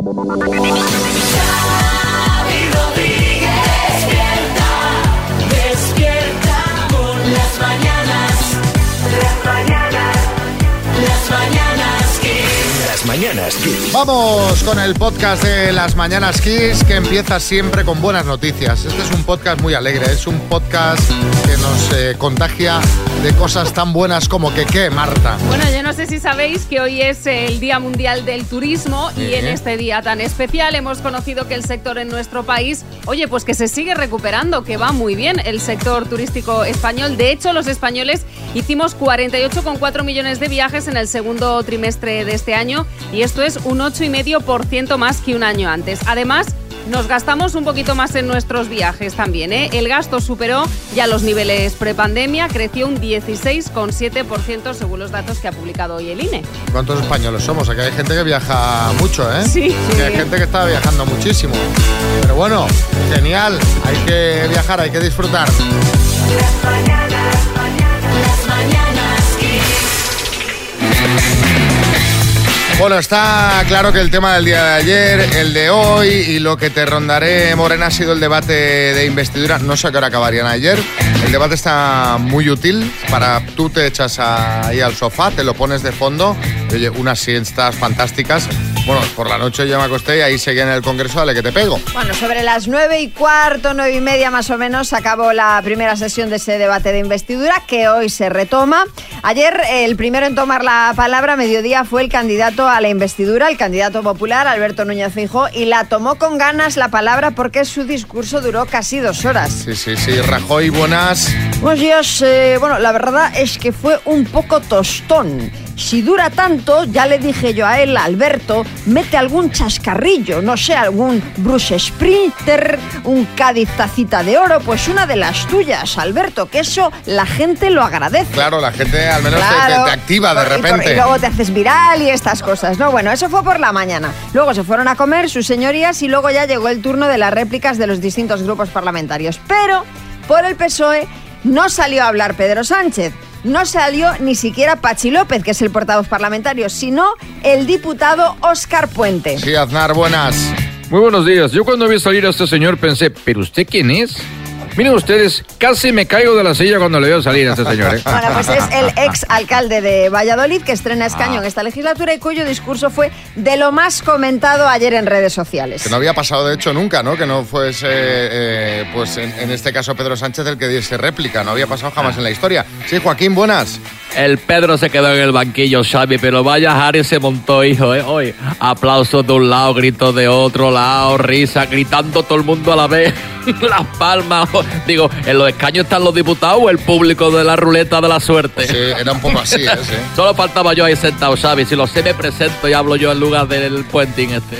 Xavi mañanas Kiss. Vamos con el podcast de las Mañanas Kiss que empieza siempre con buenas noticias. Este es un podcast muy alegre, es un podcast que nos eh, contagia de cosas tan buenas como que qué, Marta. Bueno, yo no sé si sabéis que hoy es el Día Mundial del Turismo y en este día tan especial hemos conocido que el sector en nuestro país, oye, pues que se sigue recuperando, que va muy bien el sector turístico español. De hecho, los españoles hicimos 48,4 millones de viajes en el segundo trimestre de este año y esto es un 8,5% más que un año antes. Además, nos gastamos un poquito más en nuestros viajes también. ¿eh? El gasto superó ya los niveles prepandemia, creció un 16,7% según los datos que ha publicado hoy el INE. ¿Cuántos españoles somos? Aquí hay gente que viaja mucho, ¿eh? Sí. Que hay gente que está viajando muchísimo. Pero bueno, genial. Hay que viajar, hay que disfrutar. Las mañanas, las mañanas. Bueno, está claro que el tema del día de ayer, el de hoy y lo que te rondaré, Morena, ha sido el debate de investidura. No sé a qué hora acabarían ayer. El debate está muy útil para tú te echas ahí al sofá, te lo pones de fondo, oye, unas siestas fantásticas. Bueno, por la noche yo me acosté y ahí seguía en el Congreso, dale que te pego. Bueno, sobre las nueve y cuarto, nueve y media más o menos, acabó la primera sesión de ese debate de investidura que hoy se retoma. Ayer el primero en tomar la palabra a mediodía fue el candidato a la investidura, el candidato popular, Alberto Núñez Feijóo, y la tomó con ganas la palabra porque su discurso duró casi dos horas. Sí, sí, sí. Rajoy, buenas. Buenos días. eh, bueno, la verdad es que fue un poco tostón. Si dura tanto, ya le dije yo a él, a Alberto, mete algún chascarrillo, no sé, algún Bruce Sprinter, un Cádiz tacita de oro, pues una de las tuyas, Alberto, que eso la gente lo agradece. Claro, la gente al menos te- Claro. te, te activa de Y por- repente. Y, luego te haces viral y estas cosas, ¿no? Bueno, eso fue por la mañana. Luego se fueron a comer sus señorías y luego ya llegó el turno de las réplicas de los distintos grupos parlamentarios. Pero por el PSOE no salió a hablar Pedro Sánchez. No salió ni siquiera Pachi López, que es el portavoz parlamentario, sino el diputado Óscar Puente. Sí, Aznar, buenas. Muy buenos días. Yo cuando vi salir a este señor pensé, ¿pero usted quién es? Miren ustedes, casi me caigo de la silla cuando le veo salir a este señor. ¿eh? Bueno, pues es el ex alcalde de Valladolid que estrena escaño en esta legislatura y cuyo discurso fue de lo más comentado ayer en redes sociales. Que no había pasado de hecho nunca, ¿no? Que no fuese, eh, pues en, en este caso Pedro Sánchez el que diese réplica. No había pasado jamás en la historia. Sí, Joaquín, buenas. El Pedro se quedó en el banquillo, Xavi, pero vaya Harry se montó, hijo, ¿eh? Hoy, aplausos de un lado, gritos de otro lado, risa, gritando todo el mundo a la vez, las palmas. Digo, ¿en los escaños están los diputados o el público de la ruleta de la suerte? Sí, era un poco así, ¿eh? Sí. Solo faltaba yo ahí sentado, Xavi. Si lo sé, me presento y hablo yo en lugar del puenting este.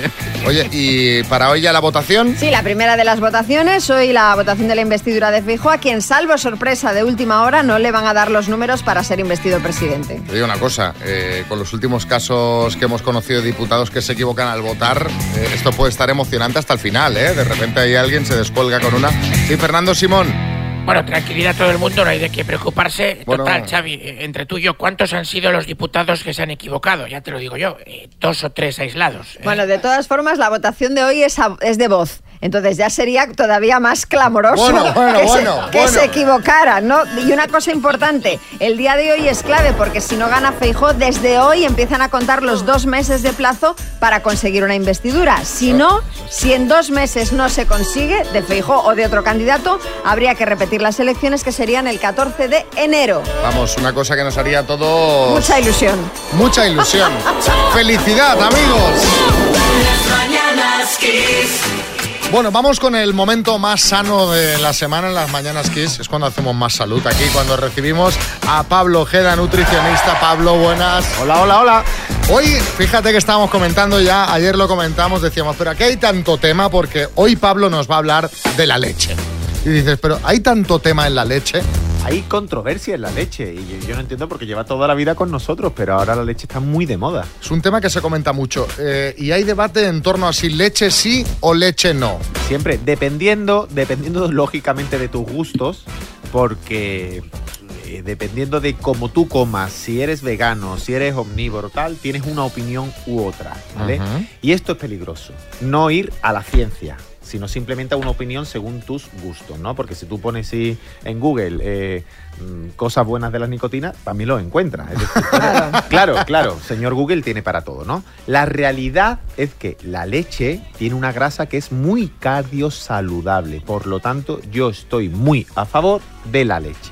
Oye, ¿y para hoy ya la votación? Sí, la primera de las votaciones, hoy la votación de la investidura de Feijóo, a quien salvo sorpresa de última hora no le van a dar los números para ser investido presidente. Te digo una cosa, eh, con los últimos casos que hemos conocido de diputados que se equivocan al votar, eh, esto puede estar emocionante hasta el final, ¿eh? De repente ahí alguien se descuelga con una. Sí, Fernando Simón. Bueno, tranquilidad todo el mundo, no hay de qué preocuparse. Bueno. Total, Xavi, eh, entre tú y yo, ¿cuántos han sido los diputados que se han equivocado? Ya te lo digo yo, eh, dos o tres aislados. eh. Bueno, de todas formas, la votación de hoy es, a- es de voz. Entonces ya sería todavía más clamoroso Bueno, bueno, que, bueno, se, que se equivocaran, ¿no? Y una cosa importante, el día de hoy es clave porque si no gana Feijó, desde hoy empiezan a contar los dos meses de plazo para conseguir una investidura. Si no, si en dos meses no se consigue, de Feijó o de otro candidato, habría que repetir las elecciones que serían el 14 de enero. Vamos, una cosa que nos haría todo. Mucha ilusión. Mucha ilusión. ¡Felicidad, amigos! Bueno, vamos con el momento más sano de la semana en las mañanas Kiss. Es cuando hacemos más salud aquí, cuando recibimos a Pablo Ojeda, nutricionista. Pablo, buenas. Hola, hola, hola. Hoy, fíjate que estábamos comentando ya, ayer lo comentamos, decíamos, pero aquí hay tanto tema porque hoy Pablo nos va a hablar de la leche. Y dices, pero hay tanto tema en la leche. Hay controversia en la leche y yo, no entiendo porque lleva toda la vida con nosotros, pero ahora la leche está muy de moda. Es un tema que se comenta mucho eh, y hay debate en torno a si leche sí o leche no. Siempre dependiendo, dependiendo lógicamente de tus gustos, porque eh, dependiendo de cómo tú comas, si eres vegano, si eres omnívoro, tal, tienes una opinión u otra, ¿vale? Y esto es peligroso. No ir a la ciencia, sino simplemente a una opinión según tus gustos, ¿no? Porque si tú pones sí, en Google eh, mm, cosas buenas de la nicotina, también lo encuentras. Es decir, Claro. claro, claro, señor Google tiene para todo, ¿no? La realidad es que la leche tiene una grasa que es muy cardiosaludable, por lo tanto yo estoy muy a favor de la leche.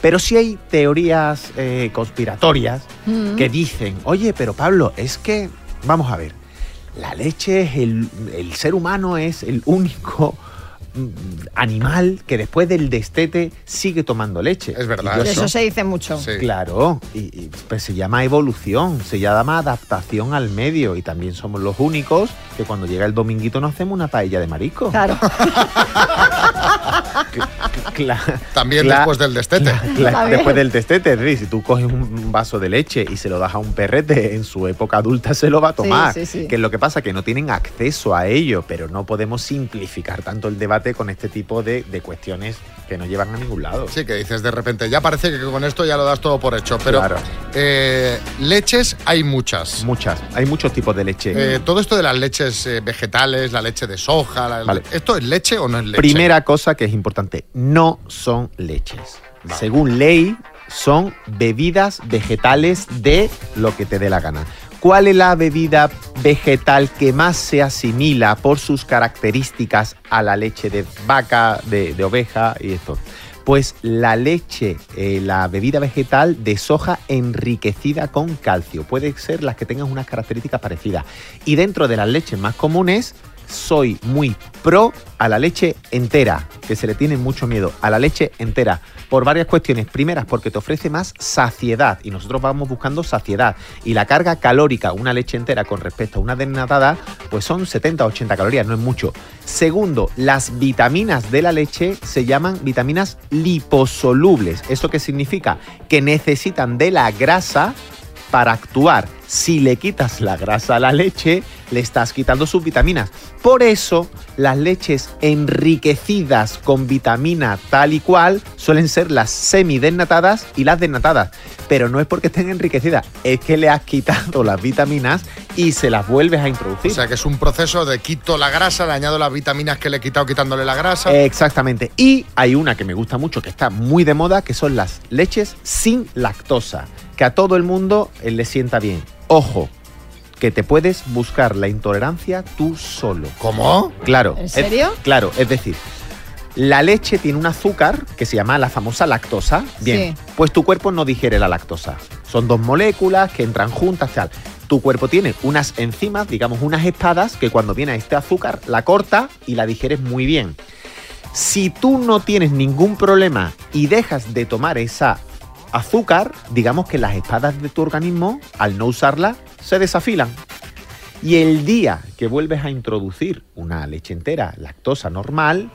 Pero sí hay teorías eh, conspiratorias Mm. que dicen, oye, pero Pablo, es que, vamos a ver, la leche es el, el ser humano es el único animal que después del destete sigue tomando leche. Es verdad, eso. eso se dice mucho. Sí. Claro, y, y, pues se llama evolución, se llama adaptación al medio y también somos los únicos que cuando llega el dominguito nos hacemos una paella de marisco. Claro. También Cla- después del destete. Después del destete, si tú coges un vaso de leche y se lo das a un perrete, en su época adulta se lo va a tomar. sí, sí. Que es lo que pasa, que no tienen acceso a ello, pero no podemos simplificar tanto el debate con este tipo de, de cuestiones que no llevan a ningún lado. Sí, que dices de repente, ya parece que con esto ya lo das todo por hecho, pero Claro. eh, leches hay muchas. Muchas, hay muchos tipos de leche. Eh, todo esto de las leches eh, vegetales, la leche de soja, la- Vale. ¿esto es leche o no es leche? Primera cosa que es importante, no son leches. Vale. Según ley, son bebidas vegetales de lo que te dé la gana. ¿Cuál es la bebida vegetal que más se asimila por sus características a la leche de vaca, de, oveja y esto? Pues la leche, eh, la bebida vegetal de soja enriquecida con calcio. Puede ser las que tengan unas características parecidas. Y dentro de las leches más comunes, soy muy pro a la leche entera, que se le tiene mucho miedo, a la leche entera, por varias cuestiones. Primeras, porque te ofrece más saciedad y nosotros vamos buscando saciedad. Y la carga calórica, una leche entera con respecto a una desnatada, pues son 70-80 calorías, no es mucho. Segundo, las vitaminas de la leche se llaman vitaminas liposolubles. ¿Eso qué significa? Que necesitan de la grasa para actuar. Si le quitas la grasa a la leche, le estás quitando sus vitaminas. Por eso, las leches enriquecidas con vitamina tal y cual suelen ser las semidesnatadas y las desnatadas. Pero no es porque estén enriquecidas, es que le has quitado las vitaminas y se las vuelves a introducir. O sea, que es un proceso de quito la grasa, le añado las vitaminas que le he quitado quitándole la grasa. Exactamente. Y hay una que me gusta mucho, que está muy de moda, que son las leches sin lactosa, que a todo el mundo eh, le sienta bien. Ojo, que te puedes buscar la intolerancia tú solo. ¿Cómo? Claro. ¿En es- serio? claro, es decir, la leche tiene un azúcar que se llama la famosa lactosa. Bien, Sí. pues tu cuerpo no digiere la lactosa. Son dos moléculas que entran juntas, tal. Tu cuerpo tiene unas enzimas, digamos unas espadas, que cuando viene este azúcar la corta y la digieres muy bien. Si tú no tienes ningún problema y dejas de tomar esa azúcar, digamos que las espadas de tu organismo, al no usarla, se desafilan. Y el día que vuelves a introducir una leche entera, lactosa normal,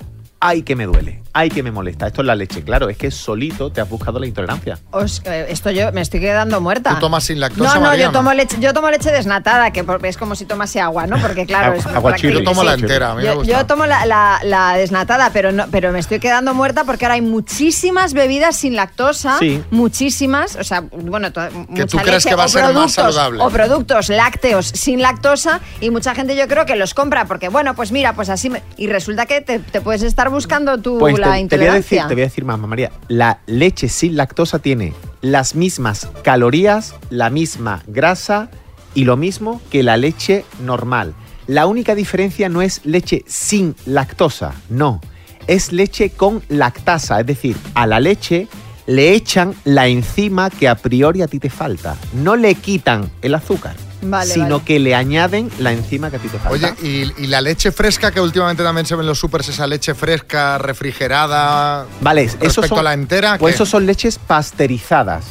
ay que me duele, ay que me molesta. Esto es la leche, claro, es que solito te has buscado la intolerancia. Os- eh, esto yo me estoy quedando muerta. ¿Tú tomas sin lactosa, No, no, yo tomo leche, yo tomo leche desnatada, que es como si tomase agua, ¿no? Porque claro, es Agua chile. Yo tomo la entera, a mí me Yo, gusta. yo tomo la, la- la desnatada, pero no, pero me estoy quedando muerta porque ahora hay muchísimas bebidas sin lactosa, Sí. muchísimas, o sea, bueno, to- mucha tú crees que va a o ser más productos- saludable. O productos lácteos sin lactosa y mucha gente yo creo que los compra porque bueno, pues mira, pues así me- y resulta que te, te puedes estar buscando tú Pues la te, te voy a intolerancia. decir, te voy a decir más, mamá María. La leche sin lactosa tiene las mismas calorías, la misma grasa y lo mismo que la leche normal. La única diferencia no es leche sin lactosa, no. Es leche con lactasa, es decir, a la leche le echan la enzima que a priori a ti te falta. No le quitan el azúcar, Vale, sino vale. que le añaden la enzima que a ti te falta. Oye, ¿y, y la leche fresca que últimamente también se ve en los supers, esa leche fresca, refrigerada, Vale, respecto esos son, a la entera? Pues ¿qué? esos son leches pasteurizadas.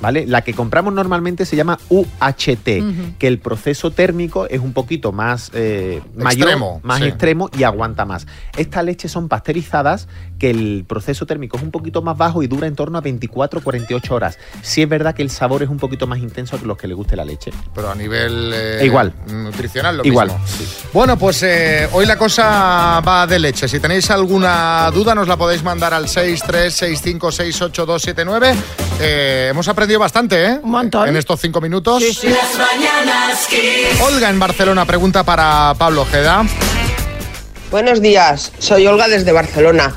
¿Vale? La que compramos normalmente se llama UHT, que el proceso térmico es un poquito más eh, mayor, Extremo, más sí. extremo y aguanta más. Estas leches son pasteurizadas, que el proceso térmico es un poquito más bajo y dura en torno a 24-48 horas. Sí es verdad que el sabor es un poquito más intenso que los que le guste la leche. Pero a nivel eh, Igual. nutricional lo Igual. mismo. sí. Bueno, pues eh, hoy la cosa va de leche. Si tenéis alguna duda, nos la podéis mandar al 636568279. Eh, hemos aprendido bastante, ¿eh? Un montón. En estos cinco minutos. Las mañanas Kiss. Olga en Barcelona pregunta para Pablo Ojeda. Buenos días, soy Olga desde Barcelona.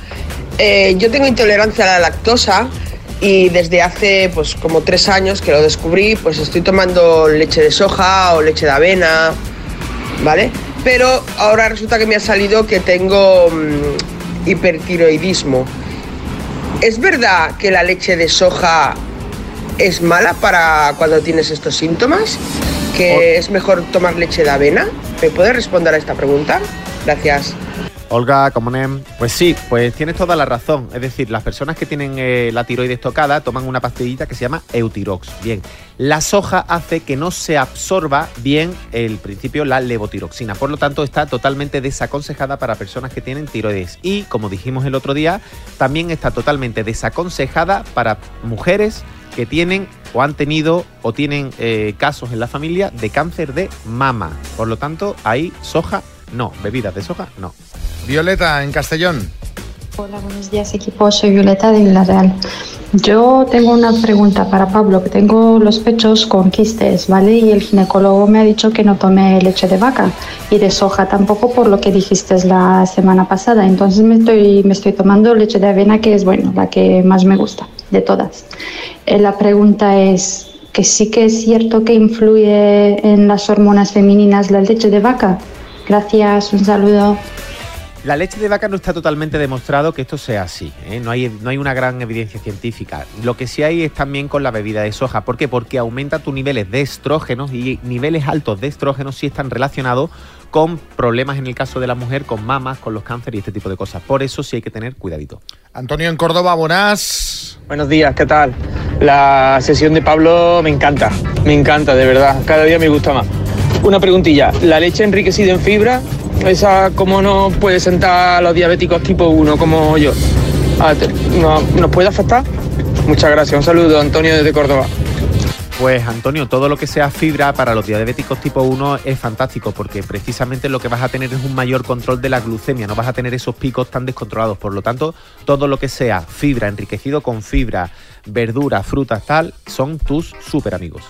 Eh, yo tengo intolerancia a la lactosa y desde hace pues como tres años que lo descubrí, pues estoy tomando leche de soja o leche de avena, ¿vale? Pero ahora resulta que me ha salido que tengo mm, hipertiroidismo. ¿Es verdad que la leche de soja es mala para cuando tienes estos síntomas? ¿Que es mejor tomar leche de avena? ¿Me puedes responder a esta pregunta? Gracias. Olga Comonem, pues sí, pues tienes toda la razón. Es decir, las personas que tienen eh, la tiroides tocada toman una pastillita que se llama Eutirox. Bien, la soja hace que no se absorba bien el principio la levotiroxina. Por lo tanto, está totalmente desaconsejada para personas que tienen tiroides. Y, como dijimos el otro día, también está totalmente desaconsejada para mujeres que tienen o han tenido o tienen eh, casos en la familia de cáncer de mama. Por lo tanto, ahí soja no, bebidas de soja no. Violeta en Castellón. Hola, buenos días equipo, soy Violeta de Villarreal. Yo tengo una pregunta para Pablo, que tengo los pechos con quistes, ¿vale? Y el ginecólogo me ha dicho que no tome leche de vaca y de soja tampoco por lo que dijiste la semana pasada. Entonces me estoy, me estoy tomando leche de avena, que es, bueno, la que más me gusta de todas. Eh, la pregunta es que sí que es cierto que influye en las hormonas femeninas la leche de vaca. Gracias, un saludo. La leche de vaca no está totalmente demostrado que esto sea así. ¿eh? No, hay, no hay una gran evidencia científica. Lo que sí hay es también con la bebida de soja. ¿Por qué? Porque aumenta tus niveles de estrógenos y niveles altos de estrógenos sí están relacionados con problemas en el caso de la mujer, con mamas, con los cánceres y este tipo de cosas. Por eso sí hay que tener cuidadito. Antonio en Córdoba, buenas. Buenos días, ¿qué tal? La sesión de Pablo me encanta, me encanta, de verdad, cada día me gusta más. Una preguntilla, ¿la leche enriquecida en fibra, esa cómo no puede sentar a los diabéticos tipo 1 como yo? Ah, te- ¿no- ¿Nos puede afectar? Muchas gracias, un saludo, Antonio desde Córdoba. Pues Antonio, todo lo que sea fibra para los diabéticos tipo 1 es fantástico porque precisamente lo que vas a tener es un mayor control de la glucemia, no vas a tener esos picos tan descontrolados. Por lo tanto, todo lo que sea fibra, enriquecido con fibra, verduras, frutas, tal, son tus súper amigos.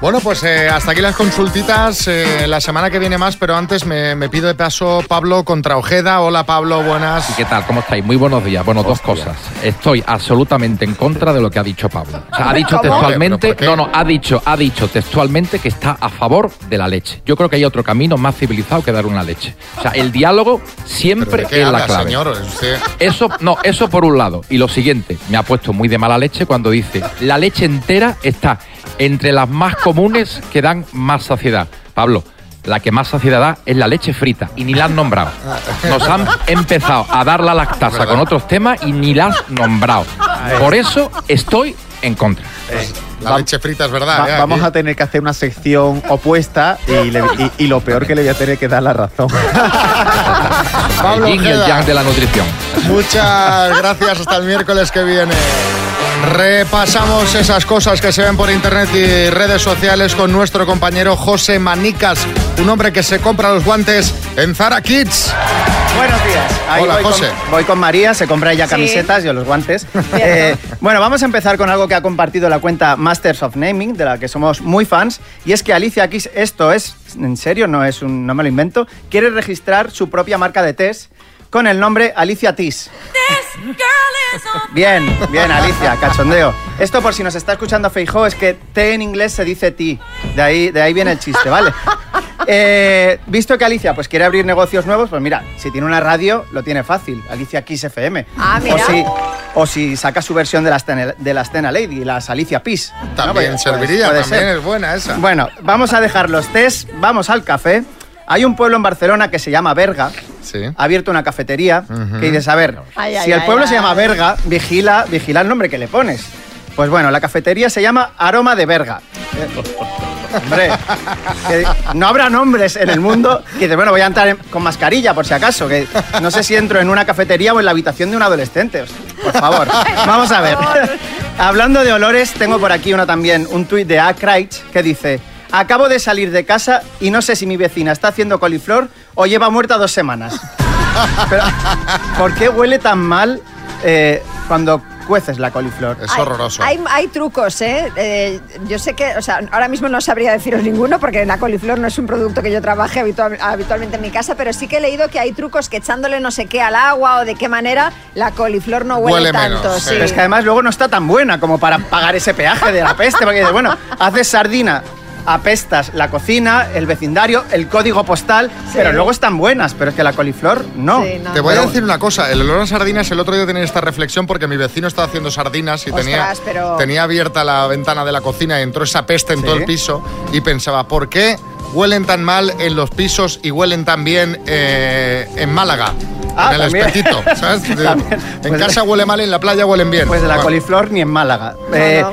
Bueno, pues eh, hasta aquí las consultitas. eh, la semana que viene más, pero antes me, me pido de paso Pablo contra Ojeda. Hola Pablo, buenas. ¿Y qué tal? ¿Cómo estáis? Muy buenos días. Bueno, dos cosas. Estoy absolutamente en contra de lo que ha dicho Pablo. O sea, ha dicho textualmente, no, no, ha dicho, ha dicho textualmente que está a favor de la leche. Yo creo que hay otro camino más civilizado que dar una leche. O sea, el diálogo siempre ¿Pero de qué es la clave. señor? Usted- Eso, no, eso por un lado. Y lo siguiente, me ha puesto muy de mala leche cuando dice, la leche entera está entre las más comunes que dan más saciedad. Pablo, la que más saciedad da es la leche frita y ni la han nombrado. Nos han empezado a dar la lactasa con otros temas y ni la has nombrado. Por eso estoy en contra. La leche frita es verdad. Va- ¿eh? vamos Aquí. a tener que hacer una sección opuesta y, le- y- y lo peor que le voy a tener que dar la razón. Pablo el yin y el yang de la nutrición. Muchas gracias. Hasta el miércoles que viene. Repasamos esas cosas que se ven por internet y redes sociales con nuestro compañero José Manicas, un hombre que se compra los guantes en Zara Kids. Buenos días. Hola, voy, José. Con, voy con María, se compra ella Sí. camisetas, yo los guantes. Eh, bueno, vamos a empezar con algo que ha compartido la cuenta Masters of Naming, de la que somos muy fans, y es que Alicia Keys, esto es, en serio, no, es un, no me lo invento, quiere registrar su propia marca de test con el nombre Alicia Tis. Bien, bien, Alicia, cachondeo. Esto por si nos está escuchando Feijó, es que té en inglés se dice ti. De ahí, de ahí viene el chiste, ¿vale? Eh, visto que Alicia pues quiere abrir negocios nuevos, pues mira, si tiene una radio, lo tiene fácil. Alicia Kiss FM. Ah, mira. O si, o si saca su versión de la Stena, de la Stena Lady, las Alicia Peace. ¿no? También Pues- serviría, puede también ser. es buena esa. Bueno, vamos a dejar los test, vamos al café. Hay un pueblo en Barcelona que se llama Berga. Sí. Ha abierto una cafetería que dices, a ver, Ay, ay, si el pueblo ay. se llama Berga, vigila, vigila el nombre que le pones. Pues bueno, la cafetería se llama Aroma de Berga. Eh, Hombre, que no habrá nombres en el mundo que dices, bueno, voy a entrar en- con mascarilla por si acaso, que no sé si entro en una cafetería o en la habitación de un adolescente. Por favor, vamos a ver. Hablando de olores, tengo por aquí uno también, un tuit de A. Craig que dice, Acabo de salir de casa y no sé si mi vecina está haciendo coliflor o lleva muerta dos semanas. Pero, ¿Por qué huele tan mal eh, cuando cueces la coliflor? Es horroroso. Hay, hay trucos, ¿eh? Eh, Yo sé que, o sea, ahora mismo no sabría deciros ninguno porque la coliflor no es un producto que yo trabaje habitual- habitualmente en mi casa, pero sí que he leído que hay trucos que echándole no sé qué al agua o de qué manera la coliflor no huele, Huele tanto. menos, sí. Pero es que además luego no está tan buena como para pagar ese peaje de la peste. Porque dices, bueno, haces sardina, apestas la cocina, el vecindario, el código postal, pero luego están buenas. Pero es que la coliflor no. Te voy a decir una cosa, el olor a sardinas, el otro día tenía esta reflexión porque mi vecino estaba haciendo sardinas y tenía, pero- tenía abierta la ventana de la cocina y entró esa peste en Sí. todo el piso y pensaba, ¿por qué huelen tan mal en los pisos y huelen tan bien eh, en Málaga? Ah, en el también. espetito, ¿sabes? De- También. En Pues- casa huele mal, en la playa huelen bien. Pues de la Bueno. coliflor ni en Málaga. Eh,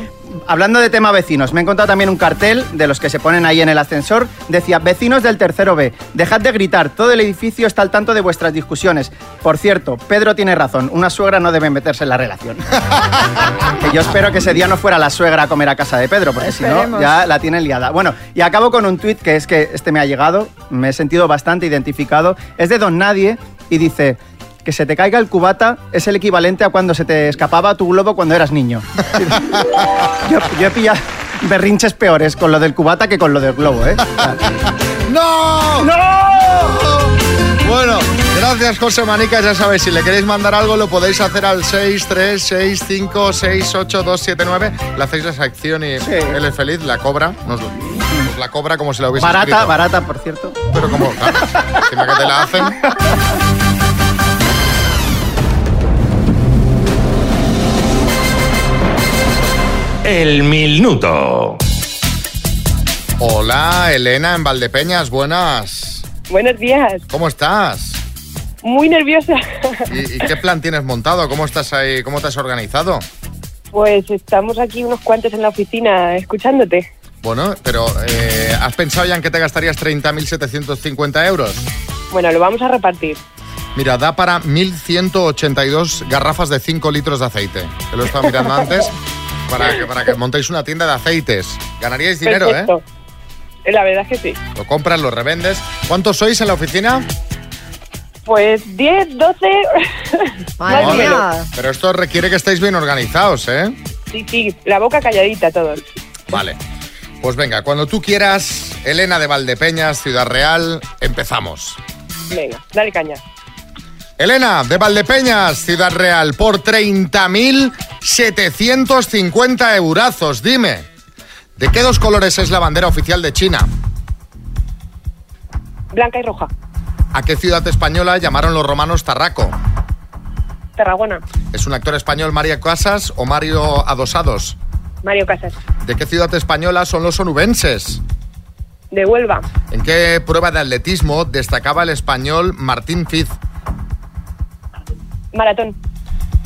Hablando de tema vecinos, me he encontrado también un cartel de los que se ponen ahí en el ascensor. Decía, vecinos del tercero B, dejad de gritar, todo el edificio está al tanto de vuestras discusiones. Por cierto, Pedro tiene razón, una suegra no debe meterse en la relación. que yo espero que ese día no fuera la suegra a comer a casa de Pedro, porque si no, ya la tienen liada. Bueno, y acabo con un tuit que es que este me ha llegado, me he sentido bastante identificado. Es de Don Nadie y dice... Que se te caiga el cubata es el equivalente a cuando se te escapaba tu globo cuando eras niño. Yo, yo he pillado berrinches peores con lo del cubata que con lo del globo, ¿eh? ¡No! ¡No! Bueno, gracias José Manica, ya sabéis, si le queréis mandar algo lo podéis hacer al 636568279. Le hacéis la sección y él es feliz, la cobra, nos, nos la cobra como si la hubiese Barata, escrito. barata, por cierto. Pero como, claro, encima que te la hacen. El minuto. Hola, Elena en Valdepeñas, buenas. Buenos días. ¿Cómo estás? Muy nerviosa. ¿Y, y qué plan tienes montado? ¿Cómo estás ahí? ¿Cómo te has organizado? Pues estamos aquí unos cuantos en la oficina escuchándote. Bueno, pero eh, ¿has pensado ya en que te gastarías 30.750 euros? Bueno, lo vamos a repartir. Mira, da para 1.182 garrafas de 5 litros de aceite. Que lo he estado mirando antes para que, para que montéis una tienda de aceites. Ganaríais dinero, Perfecto. ¿eh? La verdad es que sí. Lo compras, lo revendes. ¿Cuántos sois en la oficina? Pues 10, 12. Más o menos. Pero esto requiere que estéis bien organizados, ¿eh? Sí, sí, la boca calladita todos. Vale. Pues venga, cuando tú quieras, Elena de Valdepeñas, Ciudad Real, empezamos. Venga, dale caña. Elena de Valdepeñas, Ciudad Real, por 30.750 eurazos. Dime, ¿de qué dos colores es la bandera oficial de China? Blanca y roja. ¿A qué ciudad española llamaron los romanos Tarraco? Tarragona. ¿Es un actor español Mario Casas o Mario Adosados? Mario Casas. ¿De qué ciudad española son los onubenses? De Huelva. ¿En qué prueba de atletismo destacaba el español Martín Fiz? Maratón.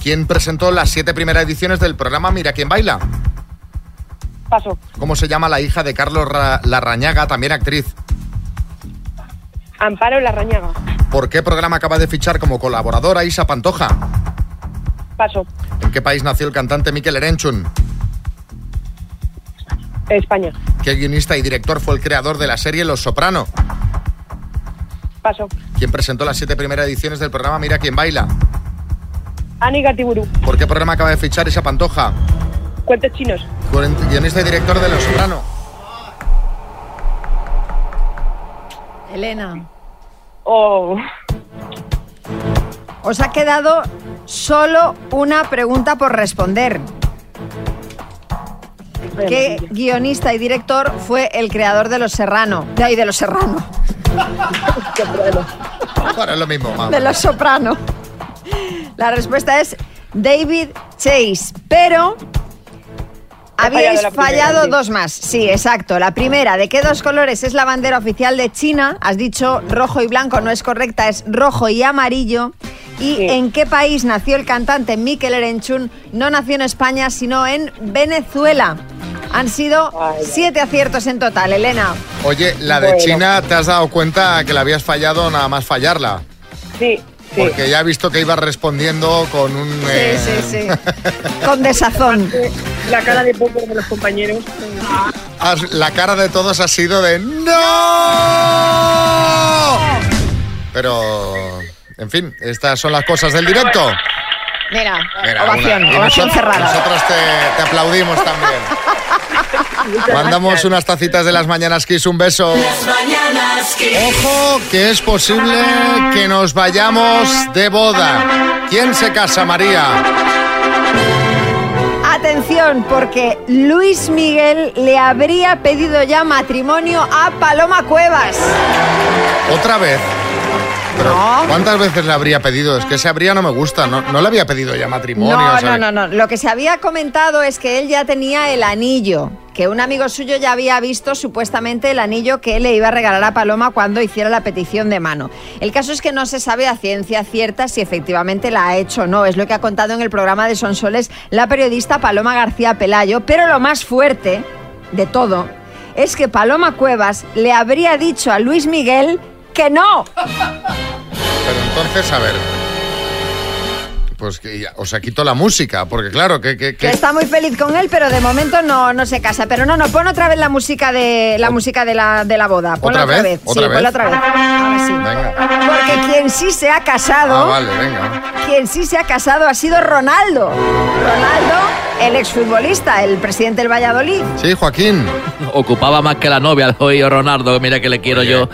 ¿Quién presentó las siete primeras ediciones del programa Mira quién baila? Paso. ¿Cómo se llama la hija de Carlos Ra- Larrañaga, también actriz? Amparo Larrañaga. ¿Por qué programa acaba de fichar como colaboradora Isa Pantoja? Paso. ¿En qué país nació el cantante Mikel Erenchun? España. ¿Qué guionista y director fue el creador de la serie Los Soprano? Paso. ¿Quién presentó las siete primeras ediciones del programa Mira quién baila? Ani Gatiburu. ¿Por qué programa acaba de fichar Isa Pantoja? Cuentos chinos. Guionista y director de Los Soprano. Elena, Oh. os ha quedado solo una pregunta por responder. ¿Qué guionista y director fue el creador de Los Serrano? De ahí, de Los Serrano. Bueno, es lo mismo, mamá. De Los Soprano. La respuesta es David Chase, pero habíais fallado primera, sí. dos más. Sí, exacto. La primera, ¿de qué dos colores es la bandera oficial de China? Has dicho rojo y blanco, no es correcta, es rojo y amarillo. ¿Y en qué país nació el cantante Mikel Erenchun? No nació en España, sino en Venezuela. Han sido siete aciertos en total, Elena. Oye, la de Bueno. China, ¿te has dado cuenta que la habías fallado nada más fallarla? Sí, Porque ya he visto que iba respondiendo con un... eh, Sí, sí, sí. Con desazón. La cara de poco de los compañeros. has- la cara de todos ha sido de ¡No! Pero, en fin, estas son las cosas del directo. Mira, Mira, ovación, una- ovación nosotros- cerrada. Nosotros te, te aplaudimos también. Mandamos unas tacitas de las mañanas Kiss, un beso. Las mañanas Kiss. Ojo, que es posible que nos vayamos de boda. ¿Quién se casa, María? Atención, porque Luis Miguel le habría pedido ya matrimonio a Paloma Cuevas. ¿Otra vez? Pero, ¿Cuántas veces le habría pedido? Es que ese habría no me gusta. No, no le había pedido ya matrimonio. No, no, no, no. Lo que se había comentado es que él ya tenía el anillo, que un amigo suyo ya había visto supuestamente el anillo que él le iba a regalar a Paloma cuando hiciera la petición de mano. El caso es que no se sabe a ciencia cierta si efectivamente la ha hecho o no. Es lo que ha contado en el programa de Sonsoles la periodista Paloma García Pelayo. Pero lo más fuerte de todo es que Paloma Cuevas le habría dicho a Luis Miguel que no. Pero entonces, a ver. Pues que ya- o sea, quito la música, porque claro, que... que, Que que- está muy feliz con él, pero de momento no, no se casa. Pero no, no, pon otra vez la música de la música de la, de la boda. Ponla ¿Otra otra, vez? ¿Otra sí, vez? ponla otra vez. Ahora sí. Venga. Porque quien sí se ha casado, Ah, vale, venga. quien sí se ha casado ha sido Ronaldo. Ronaldo, el exfutbolista, el presidente del Valladolid. Sí, Joaquín. Ocupaba más que la novia al oído Ronaldo, mira que le quiero yo.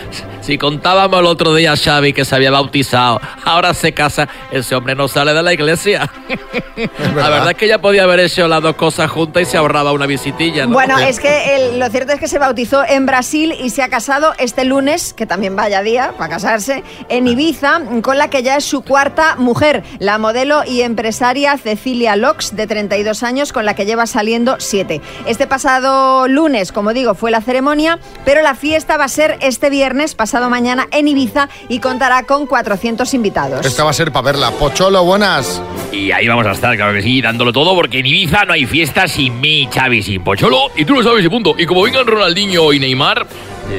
Si contábamos el otro día a Xavi que se había bautizado, ahora se casa, ese hombre no sale de la iglesia. La verdad es que ya podía haber hecho las dos cosas juntas y se ahorraba una visitilla, ¿no? Bueno, es que el- lo cierto es que se bautizó en Brasil y se ha casado este lunes, que también vaya día para casarse, en Ibiza, con la que ya es su cuarta mujer, la modelo y empresaria Cecilia Lox, de 32 años, con la que lleva saliendo siete. Este pasado lunes, como digo, fue la ceremonia, pero la fiesta va a ser este viernes, pasado mañana, en Ibiza y contará con 400 invitados. Esta va a ser para verla. Pocholo, buenas. Y ahí vamos a estar, claro que sí, dándolo todo, porque en Ibiza no hay fiesta sin mí, Xavi, sin Pocholo, y tú lo sabes y punto. Y como vengan Ronaldinho y Neymar,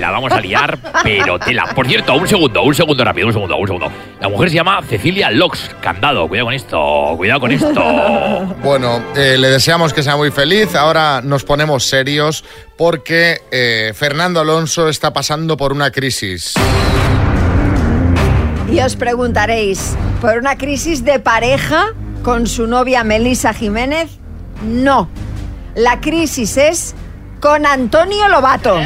la vamos a liar, pero tela. Por cierto, un segundo, un segundo rápido, un segundo, un segundo. La mujer se llama Cecilia Lox, candado, cuidado con esto, cuidado con esto. Bueno, eh, le deseamos que sea muy feliz. Ahora nos ponemos serios porque eh, Fernando Alonso está pasando por una crisis. Y os preguntaréis, ¿por una crisis de pareja con su novia Melisa Jiménez? No. La crisis es con Antonio Lobato.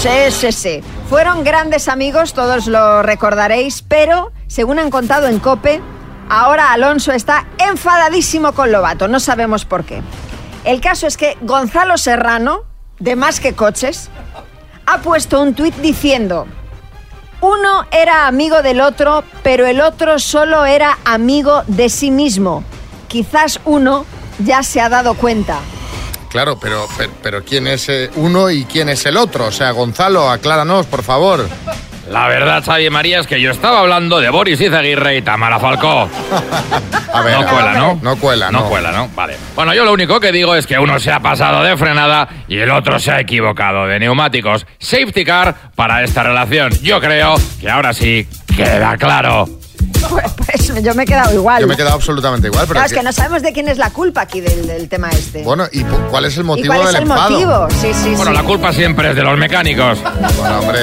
Sí, sí, sí. Fueron grandes amigos, todos lo recordaréis, pero, según han contado en Cope, ahora Alonso está enfadadísimo con Lobato. No sabemos por qué. El caso es que Gonzalo Serrano, de Más que Coches, ha puesto un tuit diciendo, uno era amigo del otro, pero el otro solo era amigo de sí mismo. Quizás uno ya se ha dado cuenta. Claro, pero, pero, ¿quién es eh, uno y quién es el otro? O sea, Gonzalo, acláranos, por favor. La verdad, Xavi María, es que yo estaba hablando de Boris Izaguirre y Tamara Falcó. A ver, no cuela, ¿no? No cuela, No no. cuela, ¿no? Vale. Bueno, yo lo único que digo es que uno se ha pasado de frenada y el otro se ha equivocado de neumáticos. Safety car para esta relación. Yo creo que ahora sí queda claro. Pues, pues yo me he quedado igual. Yo me he quedado absolutamente igual, pero Claro, es que- que no sabemos de quién es la culpa aquí del, del tema este. Bueno, ¿y cuál es el ¿Y motivo cuál es del el enfado? motivo? Sí, sí, Bueno, sí. la culpa siempre es de los mecánicos. Bueno, hombre.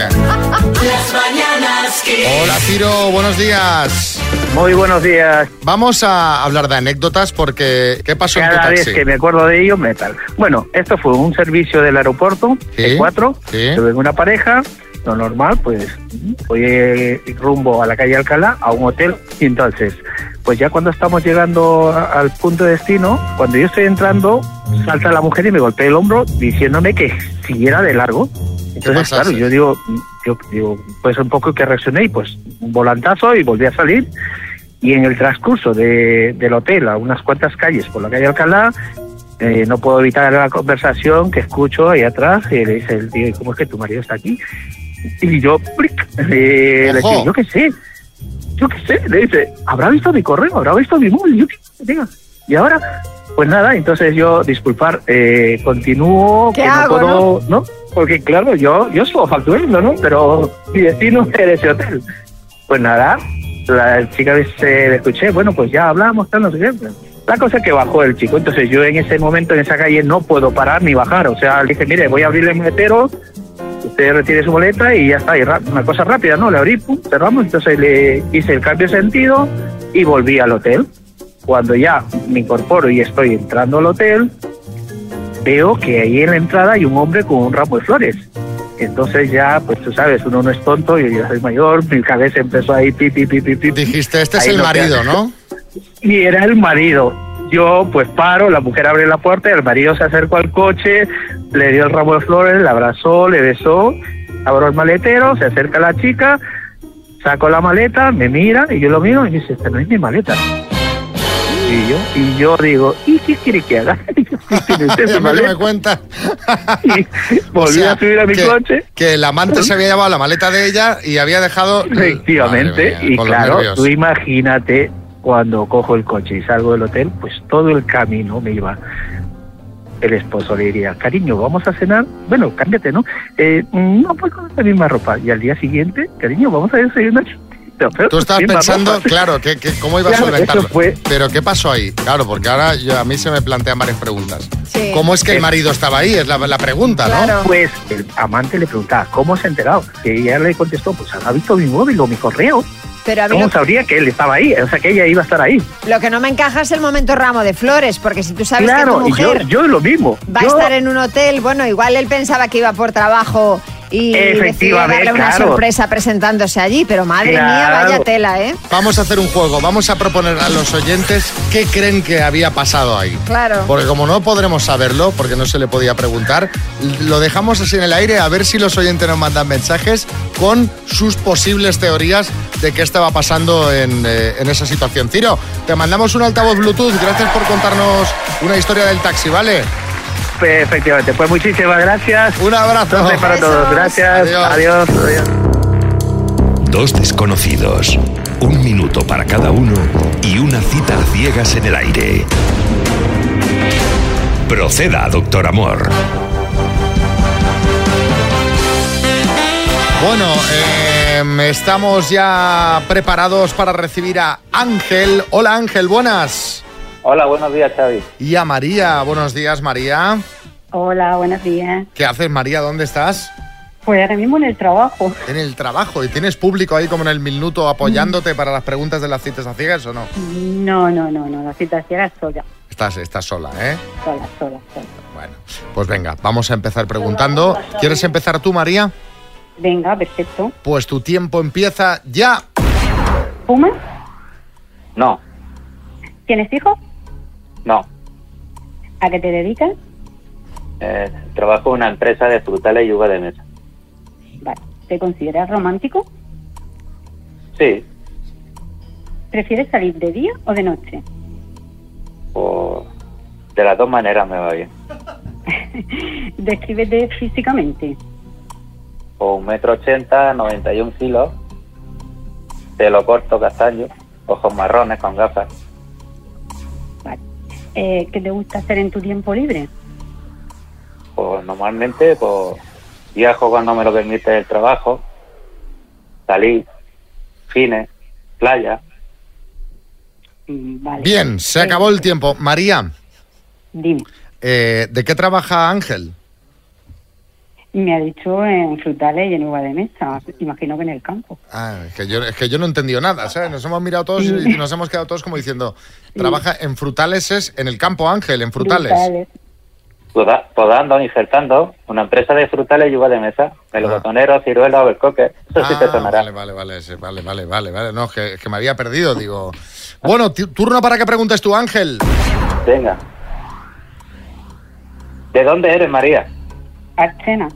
Hola, Ciro, buenos días. Muy buenos días. Vamos a hablar de anécdotas porque ¿qué pasó en tu Cada taxi? vez que me acuerdo de ello, me tal. Bueno, esto fue un servicio del aeropuerto, de cuatro. Tuve una pareja, lo normal, pues voy eh, rumbo a la calle Alcalá, a un hotel. Y entonces, pues ya cuando estamos llegando al punto de destino, cuando yo estoy entrando, salta la mujer y me golpea el hombro diciéndome que siguiera de largo. Entonces, claro, yo digo, yo digo, pues un poco que reaccioné y pues un volantazo y volví a salir. Y en el transcurso de, del hotel a unas cuantas calles por la calle Alcalá, eh, no puedo evitar la conversación que escucho ahí atrás y le dice el tío, ¿cómo es que tu marido está aquí? Y yo, eh, le digo, yo qué sé, yo qué sé, le dice, ¿habrá visto mi correo? ¿Habrá visto mi móvil? Yo qué diga. Y ahora, pues nada, entonces yo, disculpar, eh, continúo, ¿Qué que no puedo, ¿no? porque claro, yo, yo soy facturando, ¿no? Pero mi destino es ese hotel. Pues nada, la chica se le escuché, bueno, pues ya hablamos, tal, no sé qué. La cosa es que bajó el chico, entonces yo en ese momento en esa calle no puedo parar ni bajar, o sea, le dije, mire, voy a abrirle el maletero, usted retire su boleta y ya está, y una cosa rápida, ¿no? Le abrí, pum, cerramos, entonces le hice el cambio de sentido y volví al hotel. Cuando ya me incorporo y estoy entrando al hotel, veo que ahí en la entrada hay un hombre con un ramo de flores. Entonces ya, pues tú sabes, uno no es tonto, yo ya soy mayor, mi cabeza empezó ahí, pi, pi, pi, pi, pi. Dijiste, este es el no marido, queda. ¿no? Y era el marido. Yo pues paro, la mujer abre la puerta, el marido se acercó al coche, le dio el ramo de flores, la abrazó, le besó, abro el maletero, se acerca la chica, saco la maleta, me mira y yo lo miro y dice, esta no es mi maleta. Y yo, y yo digo, ¿y qué quiere que haga? ¿Tiene usted su Ya me, maleta? cuenta. Volví a subir a mi que, coche. Que el amante se había llevado la maleta de ella y había dejado... Efectivamente, mía, y claro, tú imagínate cuando cojo el coche y salgo del hotel, pues todo el camino me iba. El esposo le diría, cariño, vamos a cenar. Bueno, cámbiate, ¿no? Eh, mm, no, pues con la misma ropa. Y al día siguiente, cariño, vamos a desayunar. No, pero Tú estabas pensando, ropa. claro, que, que- cómo ibas Claro, a solventarlo. fue- Pero ¿qué pasó ahí? Claro, porque ahora yo- a mí se me plantean varias preguntas. Sí. ¿Cómo es que el marido estaba ahí? Es la, la pregunta, ¿no? Pues el amante le preguntaba, ¿cómo se ha enterado? Que ella le contestó, pues ha visto mi móvil o mi correo. Pero a mí ¿Cómo sabría que él estaba ahí? O sea, que ella iba a estar ahí. lo que no me encaja es el momento ramo de flores, porque si tú sabes claro, que tu y yo, mujer yo lo mismo. va a Yo- estar en un hotel, bueno, igual él pensaba que iba por trabajo y decidió Efectivamente, darle una claro. sorpresa presentándose allí, pero madre mía, vaya tela, ¿eh? Vamos a hacer un juego. Vamos a proponer a los oyentes qué creen que había pasado ahí. Claro. Porque como no podremos saberlo, porque no se le podía preguntar, lo dejamos así en el aire a ver si los oyentes nos mandan mensajes con sus posibles teorías de qué estaba pasando en, eh, en esa situación. Ciro, te mandamos un altavoz Bluetooth. Gracias por contarnos una historia del taxi, ¿vale? Efectivamente, pues muchísimas gracias. Un abrazo. Entonces, para todos. Gracias. Adiós. Adiós. adiós. Dos desconocidos, un minuto para cada uno y una cita a ciegas en el aire. Proceda, doctor Amor. Bueno, eh, estamos ya preparados para recibir a Ángel. Hola Ángel, buenas. Hola, buenos días, Xavi. Y a María. Buenos días, María. Hola, buenos días. ¿Qué haces, María? ¿Dónde estás? Pues ahora mismo en el trabajo. En el trabajo. ¿Y tienes público ahí como en el minuto apoyándote para las preguntas de las citas a ciegas o no? No, no, no, no, la situación era sola, Estás, estás sola, ¿eh? sola, sola, sola. Bueno, pues venga, vamos a empezar preguntando. ¿Quieres empezar tú, María? Venga, perfecto. Pues tu tiempo empieza ya. ¿Fumas? No, ¿Tienes hijos? No. ¿A qué te dedicas? Eh, trabajo en una empresa de frutales y uva de mesa. Vale. ¿Te consideras romántico? Sí, ¿Prefieres salir de día o de noche? o de las dos maneras me va bien. Descríbete físicamente. O un metro ochenta, 91 kilos, pelo corto, castaño, ojos marrones con gafas. Eh, ¿Qué te gusta hacer en tu tiempo libre? Pues normalmente pues viajo cuando me lo permite el trabajo, salir, cine, playa. Mm, Vale. Bien, se acabó el tiempo. María, Dime. eh, ¿de qué trabaja Ángel? Me ha dicho en frutales y en uva de mesa. Imagino que en el campo. Ah, es que yo, es que yo no he entendido nada, ¿sabes? Nos hemos mirado todos y nos hemos quedado todos como diciendo, trabaja en frutales, es en el campo Ángel, en frutales. Poda- Podando, injertando, una empresa de frutales y uva de mesa. Melocotonero, ciruela, overcoque. Eso sí te Ah, sonará. Vale, vale, vale, sí, vale, vale, vale, vale. No, es que, es que me había perdido, digo. Bueno, turno para que preguntes tú, Ángel. Venga. ¿De dónde eres, María? Archena.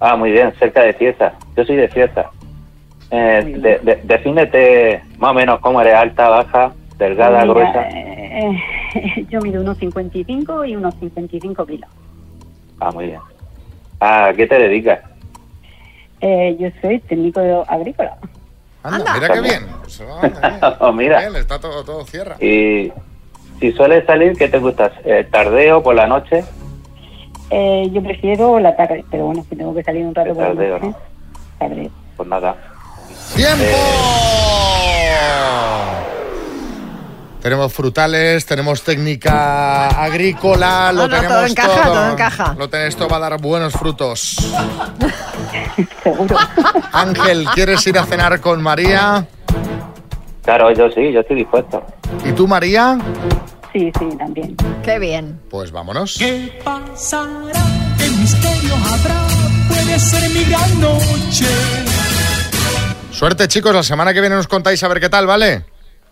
Ah, muy bien, cerca de Cieza. Yo soy de Cieza. Eh, de- de- defínete más o menos cómo eres, alta, baja, delgada, Mira, gruesa. eh, yo mido unos 55 y unos 55 kilos. Ah, muy bien. Ah, ¿a qué te dedicas? Eh, yo soy técnico agrícola. Anda, mira qué bien. Oh, mira. bien, está todo, todo cierra. Y si sueles salir, ¿qué te gusta? Eh, ¿Tardeo por la noche? Eh, yo prefiero la tarde, pero bueno, si tengo que salir un rato por la tarde o noche, tarde. Pues nada. ¡Tiempo! Tenemos frutales, tenemos técnica agrícola, lo No, no, tenemos todo encaja, todo encaja. Lo va a dar buenos frutos. Ángel, ¿quieres ir a cenar con María? Claro, yo sí, yo estoy dispuesto. ¿Y tú, María? Sí, sí, también. Qué bien. Pues vámonos. ¿Qué pasará? ¿Qué misterio habrá? Puede ser mi gran noche. Suerte, chicos. La semana que viene nos contáis a ver qué tal, ¿vale?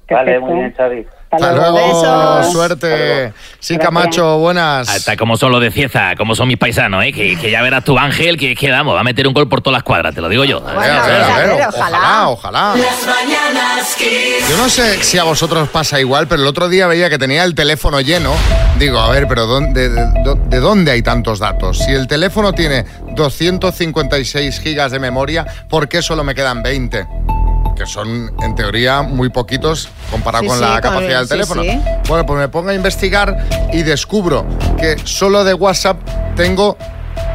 Vale, muy bien, Xavi. Hasta luego. Besos. Suerte. Sí, Camacho, buenas. Hasta como son los de Cieza, como son mis paisanos, ¿eh? Que, que ya verás tu Ángel, que, que vamos, va a meter un gol por todas las cuadras, te lo digo yo. A ver, a ver, a ver, ojalá, ojalá. Kiss. Yo no sé si a vosotros pasa igual, pero el otro día veía que tenía el teléfono lleno. Digo, a ver, pero ¿dónde, de, de- de dónde hay tantos datos? Si el teléfono tiene 256 gigas de memoria, ¿por qué solo me quedan 20? Que son, en teoría, muy poquitos comparado Sí, con sí, la con capacidad el- del teléfono. sí. Bueno, pues me pongo a investigar y descubro que solo de WhatsApp tengo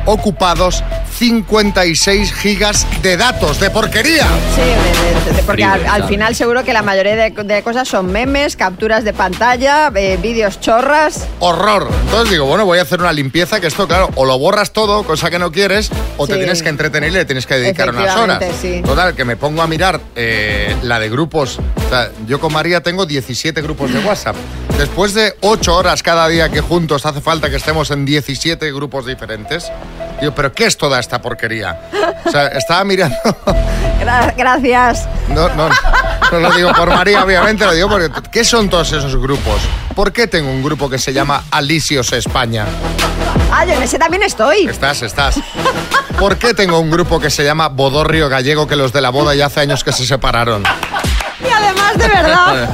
ocupados 56 gigas de datos, de porquería. Sí, de- de- de- porque al, final seguro que la mayoría de, de cosas son memes, capturas de pantalla, eh, vídeos chorras. horror. Entonces digo, bueno, voy a hacer una limpieza que esto, claro, o lo borras todo, cosa que no quieres, o te tienes que entretener y le tienes que dedicar unas horas. Sí. Total, que me pongo a mirar eh, la de grupos. O sea, yo con María tengo 17 grupos de WhatsApp. Después de 8 horas cada día que juntos hace falta que estemos en 17 grupos diferentes. Digo, ¿pero qué es toda esta porquería? O sea, estaba mirando... Gra- gracias. No, no, no lo digo por María, obviamente, lo digo porque... ¿Qué son todos esos grupos? ¿Por qué tengo un grupo que se llama Alisios España? Ah, yo en ese también estoy. Estás, estás. ¿Por qué tengo un grupo que se llama Bodorrio Gallego que los de la boda ya hace años que se separaron? Y además, de verdad.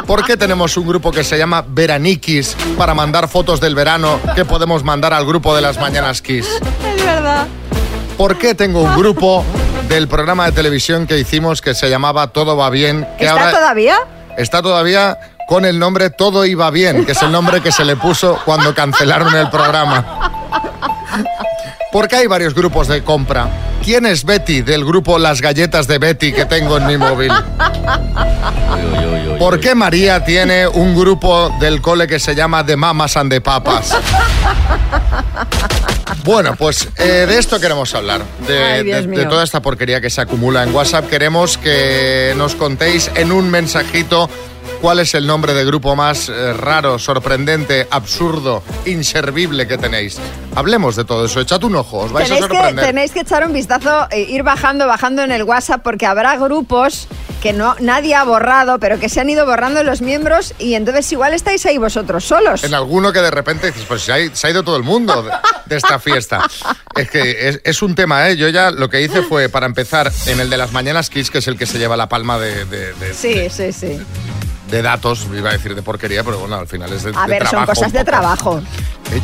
¿Por qué tenemos un grupo que se llama Veranikis para mandar fotos del verano que podemos mandar al grupo de las Mañanas Kiss? es verdad. ¿Por qué tengo un grupo del programa de televisión que hicimos que se llamaba Todo va bien? Que ¿Está ahora todavía? está todavía con el nombre Todo iba bien, que es el nombre que se le puso cuando cancelaron el programa. Porque hay varios grupos de compra. ¿Quién es Betty del grupo Las Galletas de Betty que tengo en mi móvil? ¿Por qué María tiene un grupo del cole que se llama The Mamas and the Papas? Bueno, pues eh, de esto queremos hablar, de, Ay, Dios de- de mío. toda esta porquería que se acumula en WhatsApp. Queremos que nos contéis en un mensajito cuál es el nombre de grupo más eh, raro, sorprendente, absurdo, inservible que tenéis. Hablemos de todo eso, echad un ojo, os vais a Tenéis que, sorprender. tenéis que echar un vistazo, e ir bajando, bajando en el WhatsApp, porque habrá grupos que no nadie ha borrado, pero que se han ido borrando los miembros y entonces igual estáis ahí vosotros solos. En alguno que de repente dices, pues se ha, se ha ido todo el mundo de, de esta fiesta. Es que es, es un tema, ¿eh? Yo ya lo que hice fue, para empezar, en el de las Mañanas Kiss, que es el que se lleva la palma de, de- de- Sí, sí, sí. De datos, iba a decir de porquería, pero bueno, al final es de, A de ver, son trabajo cosas un de trabajo.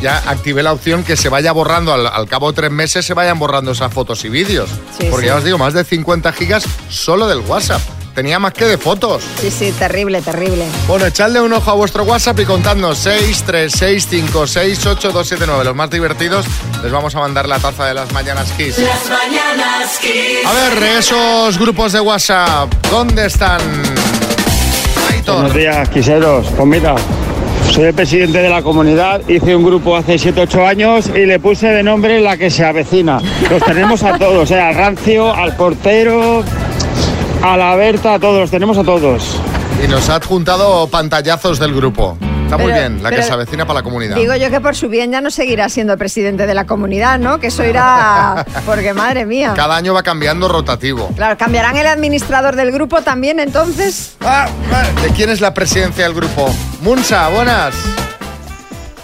Ya activé la opción que se vaya borrando, al, al cabo de tres meses se vayan borrando esas fotos y vídeos. Sí, Porque sí. ya os digo, más de 50 gigas solo del WhatsApp. Tenía más que de fotos. Sí, sí, terrible, terrible. Bueno, echadle un ojo a vuestro WhatsApp y contadnos 636568279. Los más divertidos les vamos a mandar la taza de las mañanas Kiss. Las mañanas Kiss. A ver, esos grupos de WhatsApp, ¿dónde están? Buenos días, quiseros. Pues mira, soy el presidente de la comunidad, hice un grupo hace 7-8 años y le puse de nombre La que se avecina. Los tenemos a todos, eh, al rancio, al portero, a la Berta, a todos, los tenemos a todos. Y nos ha adjuntado pantallazos del grupo. Está muy Pero- bien, la que se avecina para la comunidad. Digo yo que por su bien ya no seguirá siendo presidente de la comunidad, ¿no? Que eso irá... Porque madre mía. Cada año va cambiando rotativo. Claro, ¿cambiarán el administrador del grupo también entonces? Ah, ¿De quién es la presidencia del grupo? Munsa, buenas.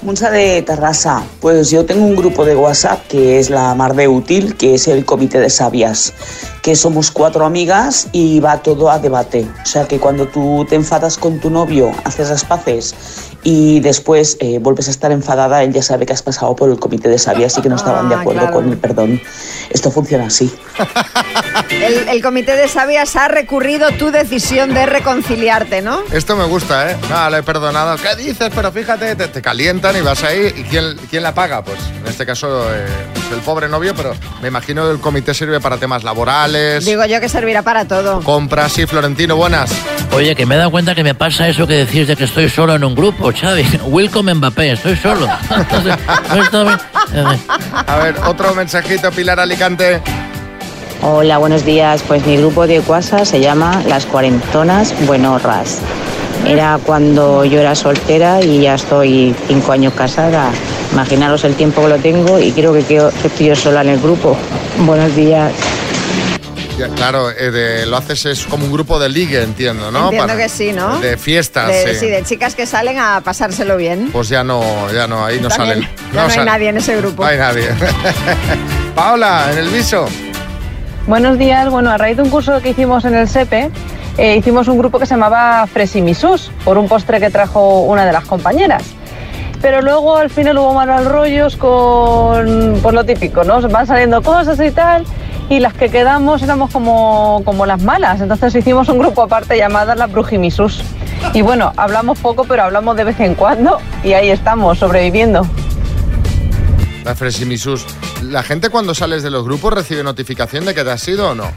Munsa de Terrassa. Pues yo tengo un grupo de WhatsApp que es la Mar de Útil, que es el Comité de Sabias, que somos cuatro amigas y va todo a debate. O sea que cuando tú te enfadas con tu novio, haces las paces y después eh, vuelves a estar enfadada, él ya sabe que has pasado por el Comité de Sabias y que no estaban de Ah, acuerdo claro. con el perdón. Esto funciona así. El, el comité de sabias ha recurrido tu decisión de reconciliarte, ¿no? Esto me gusta, ¿eh? Nada, le he perdonado. ¿Qué dices? Pero fíjate, te, te calientan y vas ahí. ¿Y quién, quién la paga? Pues en este caso eh, pues el pobre novio, pero me imagino el comité sirve para temas laborales, Digo yo que servirá para todo. compras. Sí, Florentino, buenas. Oye, que me he dado cuenta que me pasa eso que decís de que estoy solo en un grupo, Xavi. Welcome Mbappé, estoy solo. Entonces, no A ver, otro mensajito, Pilar Alicante. Hola, buenos días. Pues mi grupo de WhatsApp se llama Las Cuarentonas Buenorras. Era cuando yo era soltera y ya estoy cinco años casada. Imaginaros el tiempo que lo tengo y creo que, quedo- que estoy yo sola en el grupo. Buenos días. Ya, claro, eh, de- lo haces es como un grupo de ligue, entiendo, ¿no? Entiendo Para- que sí, ¿no? De fiestas, De, sí. sí, de chicas que salen a pasárselo bien. Pues ya no, ya no, ahí no También, salen. ya no hay salen. nadie en ese grupo. No hay nadie. Paola, en el viso. Buenos días. Bueno, a raíz de un curso que hicimos en el SEPE, eh, hicimos un grupo que se llamaba Fresimisús, por un postre que trajo una de las compañeras. Pero luego al final hubo malos rollos con pues lo típico, ¿no? Van saliendo cosas y tal, y las que quedamos éramos como, como las malas. Entonces hicimos un grupo aparte llamado las Brujimisús. Y bueno, hablamos poco, pero hablamos de vez en cuando, y ahí estamos, sobreviviendo. La Fresimisús. ¿La gente cuando sales de los grupos recibe notificación de que te has ido o no?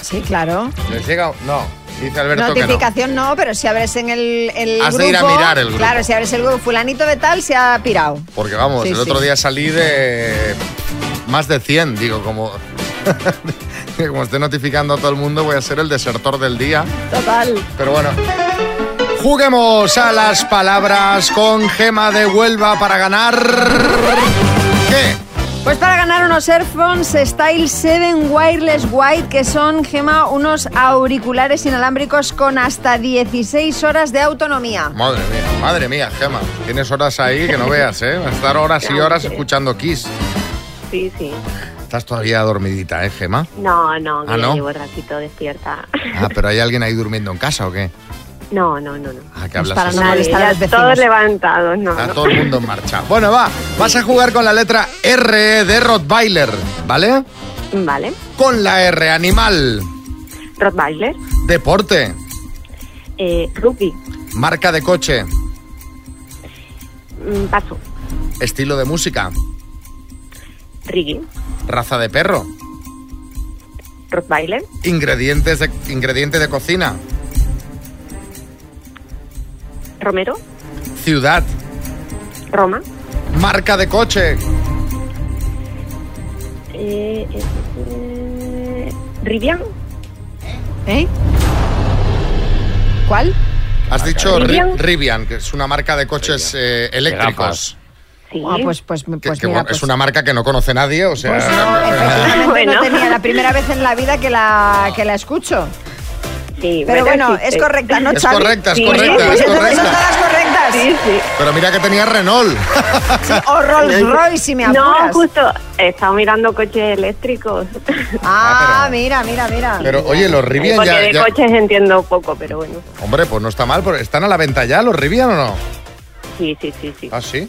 Sí, claro. ¿Les llega? No. Dice Alberto que no. Notificación no. pero si abres en el, el Has grupo... de ir a mirar el grupo. Claro, si abres el grupo, fulanito de tal se ha pirado. Porque vamos, Sí, el sí. otro día salí de más de 100, digo, como... como esté notificando a todo el mundo, voy a ser el desertor del día. Total. Pero bueno. Juguemos a las palabras con Gema de Huelva para ganar. ¿Qué? Pues para ganar unos Airphones Style 7 Wireless White, que son, Gema, unos auriculares inalámbricos con hasta 16 horas de autonomía. Madre mía, madre mía, Gema. Tienes horas ahí que no veas, ¿eh? Vas a estar horas y horas escuchando Kiss. Sí, sí. Estás todavía dormidita, ¿eh, Gema? No, no, Ah, que ¿no? llevo un ratito despierta. Ah, pero hay alguien ahí durmiendo en casa o qué? No, no, no, no. Ah, que hablas para ya todos levantados, no. Está no. todo el mundo en marcha. Bueno, va, vas a jugar con la letra R de Rottweiler, ¿vale? Vale. Con la R, animal, Rottweiler, deporte, eh, rugby, marca de coche, mm, paso, estilo de música, reggae, raza de perro, Rottweiler, ingredientes de, ingrediente de cocina, Romero, ciudad, Roma, marca de coche, eh, eh, eh, Rivian, ¿Eh? ¿Cuál? Has dicho Ri- Rivian. Rivian, que es una marca de coches eh, eléctricos. Sí. Ah, pues, pues, Que- pues que, mira, bueno, pues- es una marca que no conoce nadie, o sea... Pues no, no tenía la primera vez en la vida que la, que la escucho. Sí, Pero bueno, existe. es correcta, ¿no, Es Xavi? correcta, es Sí, correcta, pues es correcta. Son todas correctas. Sí, sí. Pero mira que tenía Renault. O Rolls Royce, si me No, apuras. justo, he estado mirando coches eléctricos. Ah, mira, mira, mira. Pero oye, los Rivian Porque ya, de ya- coches entiendo poco, pero bueno. Hombre, pues no está mal, pero ¿están a la venta ya los Rivian o no? Sí, sí, sí, sí. Ah, sí.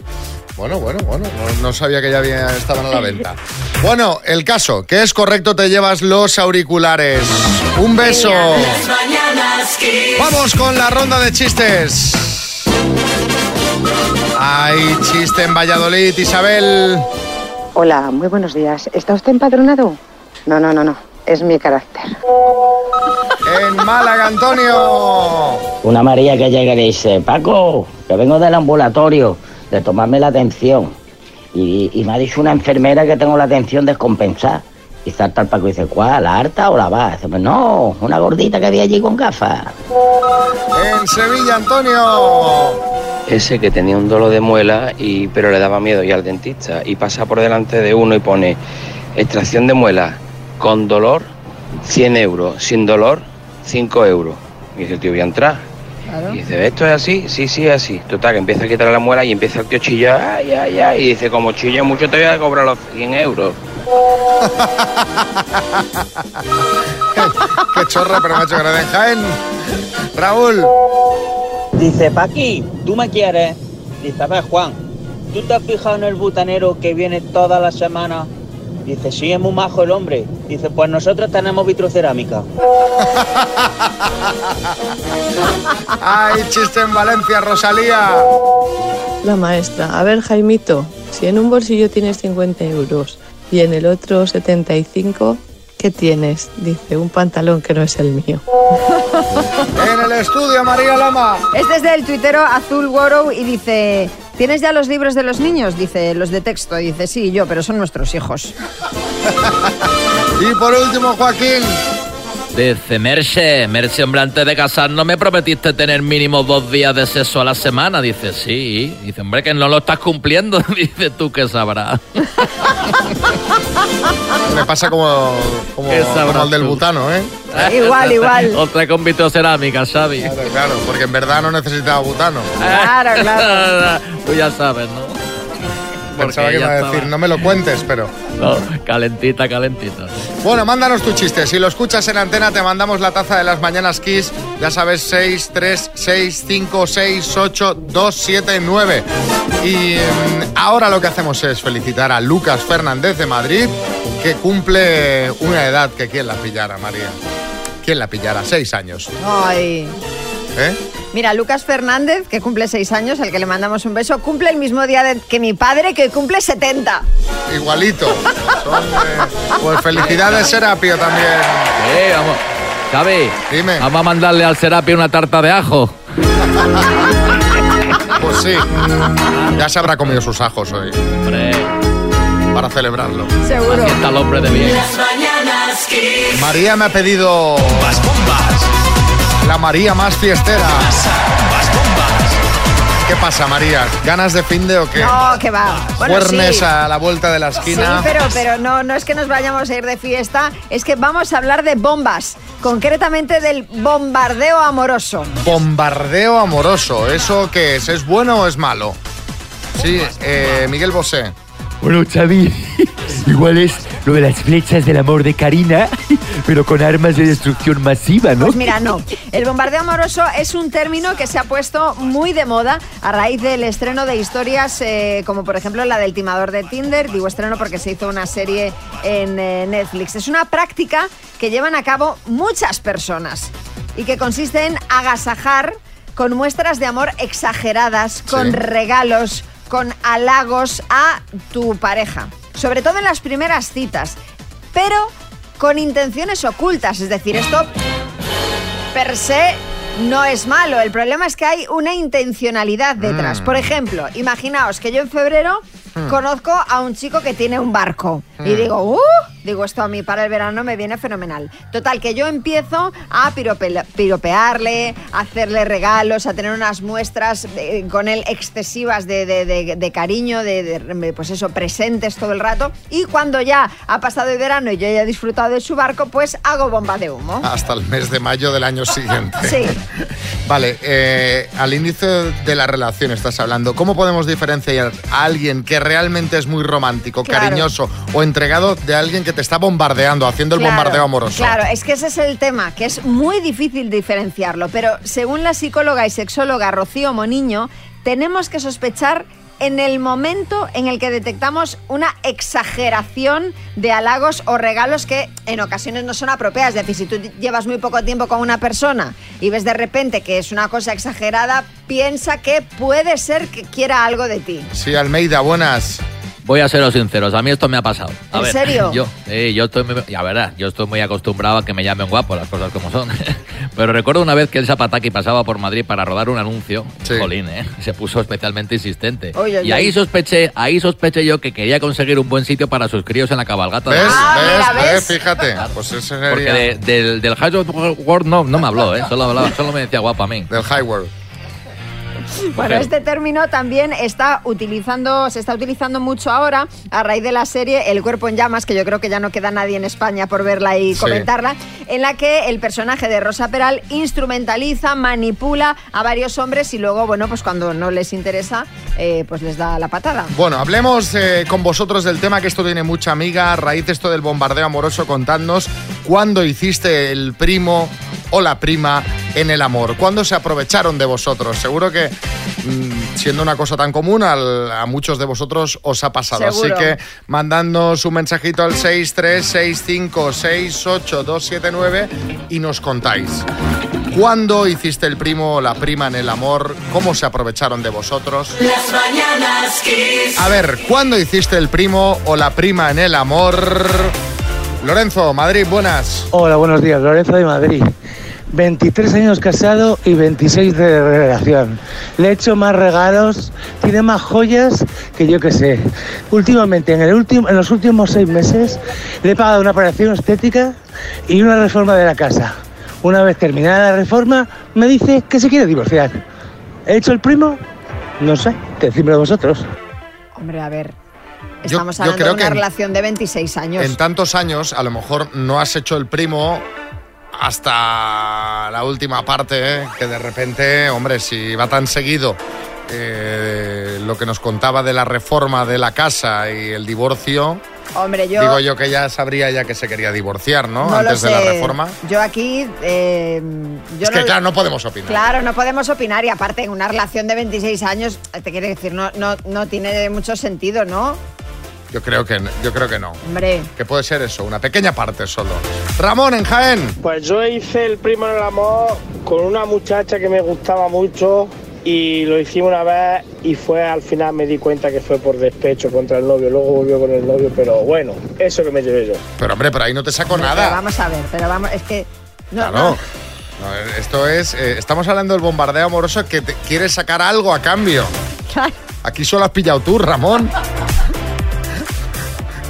Bueno, bueno, bueno, no, no sabía que ya había, estaban a la venta. Bueno, el caso, que es correcto, te llevas los auriculares. Un beso. Vamos con la ronda de chistes. Hay chiste en Valladolid, Isabel. Hola, muy buenos días. ¿Está usted empadronado? No, no, no, no. Es mi carácter. En Málaga, Antonio. Una María que llega y dice, Paco, que vengo del ambulatorio de tomarme la atención. Y, y me ha dicho una enfermera que tengo la atención descompensada. Y salta el Paco y dice, ¿cuál? ¿La harta o la va? Dice, pues no, una gordita que había allí con gafas. En Sevilla, Antonio. Ese que tenía un dolor de muela, y, pero le daba miedo ir al dentista. Y pasa por delante de uno y pone extracción de muela con dolor 100 euros, sin dolor 5 euros. Y dice tío, voy a entrar. Y dice, ¿esto es así? Sí, sí, es así. Total, que empieza a quitar la muela y empieza el tío a chillar, ay, ay, ay. Y dice, como chilla mucho te voy a cobrar los 100 euros. Qué chorra, pero macho gracia en Jaén. Raúl. Dice, Paqui, ¿tú me quieres? Dice, a ver, Juan, ¿tú te has fijado en el butanero que viene toda la semana Dice, sí, es muy majo el hombre. Dice, pues nosotros tenemos vitrocerámica. ¡Ay, chiste en Valencia, Rosalía! La maestra, a ver Jaimito, si en un bolsillo tienes 50 euros y en el otro 75, ¿qué tienes? Dice, un pantalón que no es el mío. En el estudio, María Lama. Este es del tuitero Azul Worrow y dice... ¿Tienes ya los libros de los niños? Dice, los de texto. Dice, sí, yo, pero son nuestros hijos. Y por último, Joaquín. Dice, Merche, Merche, hombre, antes de casarnos me prometiste tener mínimo dos días de sexo a la semana. Dice, sí. Dice, hombre, que no lo estás cumpliendo. Dice, tú que sabrás. Me pasa como, como, como el del butano, ¿eh? Igual, igual. Otra con vitrocerámica, Xavi. Claro, claro, porque en verdad no necesitaba butano. Claro, claro. Tú ya sabes, ¿no? Pensaba que iba a estaba- decir, no me lo cuentes, pero... No, calentita, calentita. Bueno, mándanos tu chiste. Si lo escuchas en antena, te mandamos la taza de las mañanas Kiss. Ya sabes, 6, 3, 6, 5, 6, 8, 2, 7, 9. Y mm, ahora lo que hacemos es felicitar a Lucas Fernández de Madrid, que cumple una edad que quién la pillara, María. ¿Quién la pillara? Seis años. Ay. ¿Eh? Mira, Lucas Fernández, que cumple seis años, al que le mandamos un beso, cumple el mismo día de- que mi padre, que cumple 70. Igualito. Son, eh, pues felicidades, Serapio, también. Eh, vamos. Xavi, Dime. vamos a mandarle al Serapi una tarta de ajo. Pues sí. Ya se habrá comido sus ajos hoy. Hombre, Para celebrarlo. Seguro. así está el hombre de bien. Las mañanas Kiss. María me ha pedido Bombas, bombas. La María más fiestera. ¿Qué pasa, María? ¿Ganas de fin de o qué? No, que va. Bueno, Cuernes sí. a la vuelta de la Sí, esquina. pero, pero no, no es que nos vayamos a ir de fiesta, es que vamos a hablar de bombas, concretamente del bombardeo amoroso. Bombardeo amoroso. ¿Eso qué es? ¿Es bueno o es malo? Sí, eh, Miguel Bosé. Bueno, Xavi, igual es lo de las flechas del amor de Karina, pero con armas de destrucción masiva, ¿no? Pues mira, no. El bombardeo amoroso es un término que se ha puesto muy de moda a raíz del estreno de historias eh, como por ejemplo la del timador de Tinder. Digo estreno porque se hizo una serie en eh, Netflix. Es una práctica que llevan a cabo muchas personas y que consiste en agasajar con muestras de amor exageradas, con Sí. regalos, con halagos a tu pareja. Sobre todo en las primeras citas. Pero con intenciones ocultas. Es decir, esto per se no es malo. El problema es que hay una intencionalidad detrás. Mm. Por ejemplo, imaginaos que yo en febrero Mm. conozco a un chico que tiene un barco y Mm. digo, ¡uh! Digo, esto a mí para el verano me viene fenomenal. Total, que yo empiezo a pirope- piropearle, a hacerle regalos, a tener unas muestras eh, con él excesivas de, de- de- cariño, de, de, pues eso, presentes todo el rato. Y cuando ya ha pasado el verano y yo ya he disfrutado de su barco, pues hago bomba de humo. Hasta el mes de mayo del año siguiente. Sí. Vale, eh, al inicio de la relación estás hablando. ¿Cómo podemos diferenciar a alguien que realmente es muy romántico, Claro. cariñoso o entregado de alguien que te está bombardeando, haciendo el Claro, bombardeo amoroso? Claro, es que ese es el tema, que es muy difícil diferenciarlo, pero según la psicóloga y sexóloga Rocío Moniño, tenemos que sospechar en el momento en el que detectamos una exageración de halagos o regalos que en ocasiones no son apropiadas. Es decir, si tú llevas muy poco tiempo con una persona y ves de repente que es una cosa exagerada, piensa que puede ser que quiera algo de ti. Sí, Almeida, buenas. Voy a seros sinceros, a mí esto me ha pasado. A ¿En ver, serio? Yo, eh, yo estoy, muy- la verdad, yo estoy muy acostumbrado a que me llamen guapo, las cosas como son. Pero recuerdo una vez que el Zapataki pasaba por Madrid para rodar un anuncio, Jolín, ¿eh? se puso especialmente insistente. Oy, oy, y ahí oy. sospeché, ahí sospeché yo que quería conseguir un buen sitio para sus críos en la cabalgata. de ¿Ves? Madrid. ¿Ves? ¿Ves? Fíjate. Pues ese sería... Porque de- del, del High World no, no me habló, ¿eh? solo, hablaba- solo me decía guapo a mí. Del High World. Bueno, este término también está utilizando, se está utilizando mucho ahora a raíz de la serie El cuerpo en llamas, que yo creo que ya no queda nadie en España por verla y Sí. comentarla, en la que el personaje de Rosa Peral instrumentaliza, manipula a varios hombres y luego, bueno, pues cuando no les interesa, eh, pues les da la patada. Bueno, hablemos eh, con vosotros del tema que esto tiene mucha amiga. A raíz de esto del bombardeo amoroso, contadnos cuándo hiciste el primo o la prima en el amor? ¿Cuándo se aprovecharon de vosotros? Seguro que siendo una cosa tan común al- a muchos de vosotros os ha pasado. Seguro. Así que mandadnos un mensajito al 636568279 y nos contáis. ¿Cuándo hiciste el primo o la prima en el amor? ¿Cómo se aprovecharon de vosotros? Las mañanas Kiss. A ver, ¿cuándo hiciste el primo o la prima en el amor? Lorenzo, Madrid, buenas. Hola, buenos días. Lorenzo de Madrid. 23 años casado y 26 de relación. Le he hecho más regalos, tiene más joyas que yo que sé. Últimamente, en, el último, en los últimos seis meses, le he pagado una operación estética y una reforma de la casa. Una vez terminada la reforma, me dice que se quiere divorciar. ¿He hecho el primo? No sé, decídmelo vosotros. Hombre, a ver. Estamos yo hablando creo de que una en- relación de 26 años. En tantos años, a lo mejor no has hecho el primo hasta la última parte, ¿eh? que de repente, hombre, si va tan seguido eh, lo que nos contaba de la reforma de la casa y el divorcio, Hombre, yo. digo yo que ya sabría ya que se quería divorciar, ¿no? Antes de la reforma. Yo aquí. eh, yo es que claro, no podemos opinar. Claro, no podemos opinar y aparte en una relación de 26 años, te quiere decir, no, no, no tiene mucho sentido, ¿no? Yo creo que yo creo que no. Hombre. Que puede ser eso, una pequeña parte solo. Ramón en Jaén. Pues yo hice el primo en el amor con una muchacha que me gustaba mucho y lo hicimos una vez y fue al final me di cuenta que fue por despecho contra el novio, luego volvió con el novio, pero bueno, eso que me llevé yo. Pero hombre, por ahí no te saco Pero nada. vamos a ver, pero vamos, es que. No, Claro. no. No, esto es. eh, estamos hablando del bombardeo amoroso que te, quieres sacar algo a cambio. Aquí solo has pillado tú, Ramón.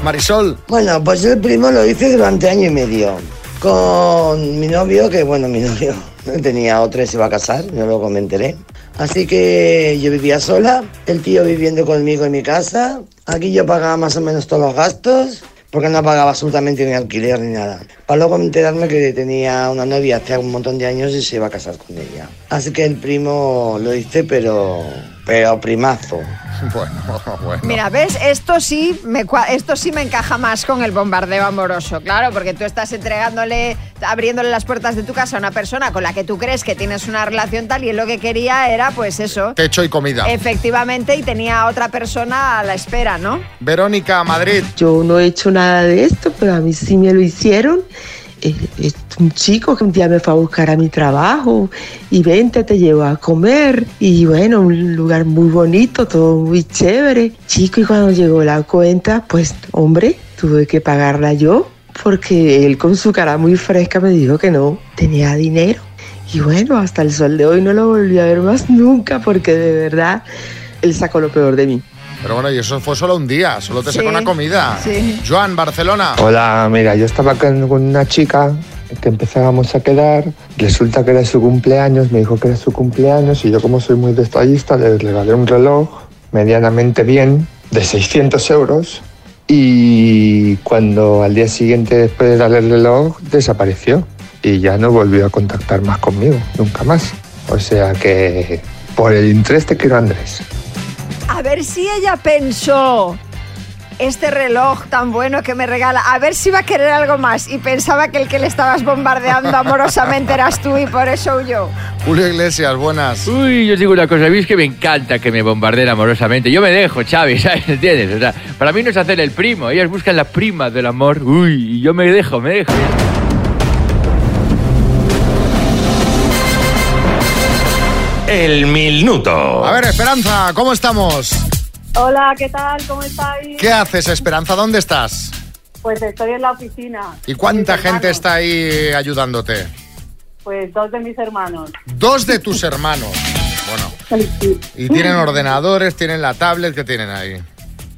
Marisol. Bueno, pues el primo lo hice durante año y medio. Con mi novio, que bueno, mi novio tenía otra y se iba a casar, yo luego me enteré. Así que yo vivía sola, el tío viviendo conmigo en mi casa. Aquí yo pagaba más o menos todos los gastos, porque no pagaba absolutamente ni alquiler ni nada. Para luego enterarme que tenía una novia hace un montón de años y se iba a casar con ella. Así que el primo lo hice, pero, pero primazo. Bueno, bueno. Mira, ¿ves? Esto sí, me, esto sí me encaja más con el bombardeo amoroso, claro, porque tú estás entregándole, abriéndole las puertas de tu casa a una persona con la que tú crees que tienes una relación tal y él lo que quería era, pues eso, Techo y comida. efectivamente, y tenía a otra persona a la espera, ¿no? Verónica, Madrid. Yo no he hecho nada de esto, pero a mí sí me lo hicieron. Eh, un chico que un día me fue a buscar a mi trabajo y vente, te llevo a comer. Y bueno, un lugar muy bonito, todo muy chévere. Chico, y cuando llegó la cuenta, pues hombre, tuve que pagarla yo porque él con su cara muy fresca me dijo que no tenía dinero. Y bueno, hasta el sol de hoy no lo volví a ver más nunca porque de verdad él sacó lo peor de mí. Pero bueno, y eso fue solo un día, solo te Sí, sacó una comida. sí. Joan, Barcelona. Hola, mira, yo estaba con con una chica que empezábamos a quedar, resulta que era su cumpleaños, me dijo que era su cumpleaños y yo como soy muy detallista le regalé un reloj medianamente bien de 600 euros y cuando al día siguiente después de darle el reloj desapareció y ya no volvió a contactar más conmigo, nunca más. O sea que por el interés te quiero Andrés. A ver si ella pensó este reloj tan bueno que me regala, a ver si va a querer algo más y pensaba que el que le estabas bombardeando amorosamente eras tú y por eso huyó. Julio Iglesias, buenas. Uy, yo os digo una cosa, es que me encanta que me bombardeen amorosamente. Yo me dejo, Xavi, ¿sabes? ¿Entiendes? O sea, para mí no es hacer el primo, ellas buscan la prima del amor. Uy, yo me dejo, me dejo. El minuto. A ver, Esperanza, ¿cómo estamos? Hola, ¿qué tal? ¿Cómo estáis? ¿Qué haces, Esperanza? ¿Dónde estás? Pues estoy en la oficina. ¿Y cuánta gente hermanos, está ahí ayudándote? Pues dos de mis hermanos. Dos de tus hermanos. Bueno, y tienen ordenadores, tienen la tablet, ¿qué tienen ahí?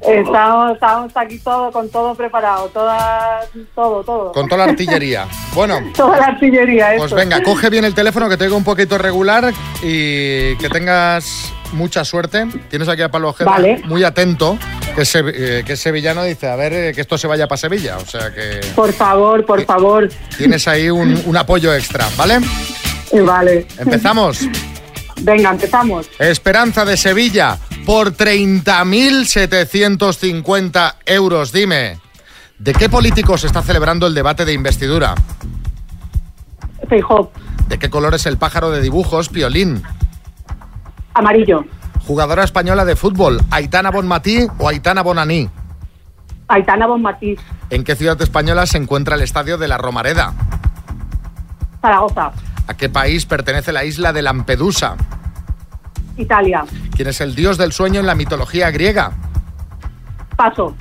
Estamos, estamos aquí todo, con todo preparado, toda, todo, todo. Con toda la artillería. Bueno, Toda la artillería, pues venga, coge bien el teléfono que te un poquito regular y que tengas mucha suerte. Tienes aquí a Pablo Ojeda Vale. muy atento, que es, eh, que es sevillano, dice, a ver, eh, que esto se vaya para Sevilla. O sea que Por favor, por favor. tienes ahí un, un apoyo extra, ¿vale? Vale. Empezamos. Venga, empezamos. Esperanza de Sevilla por 30.750 euros. Dime, ¿de qué político se está celebrando el debate de investidura? Feijóo. ¿De qué color es el pájaro de dibujos Piolín? Amarillo. Jugadora española de fútbol, Aitana Bonmatí o Aitana Bonaní. Aitana Bonmatí. ¿En qué ciudad española se encuentra el estadio de la Romareda? Zaragoza. ¿A qué país pertenece la isla de Lampedusa? Italia. ¿Quién es el dios del sueño en la mitología griega? Paso.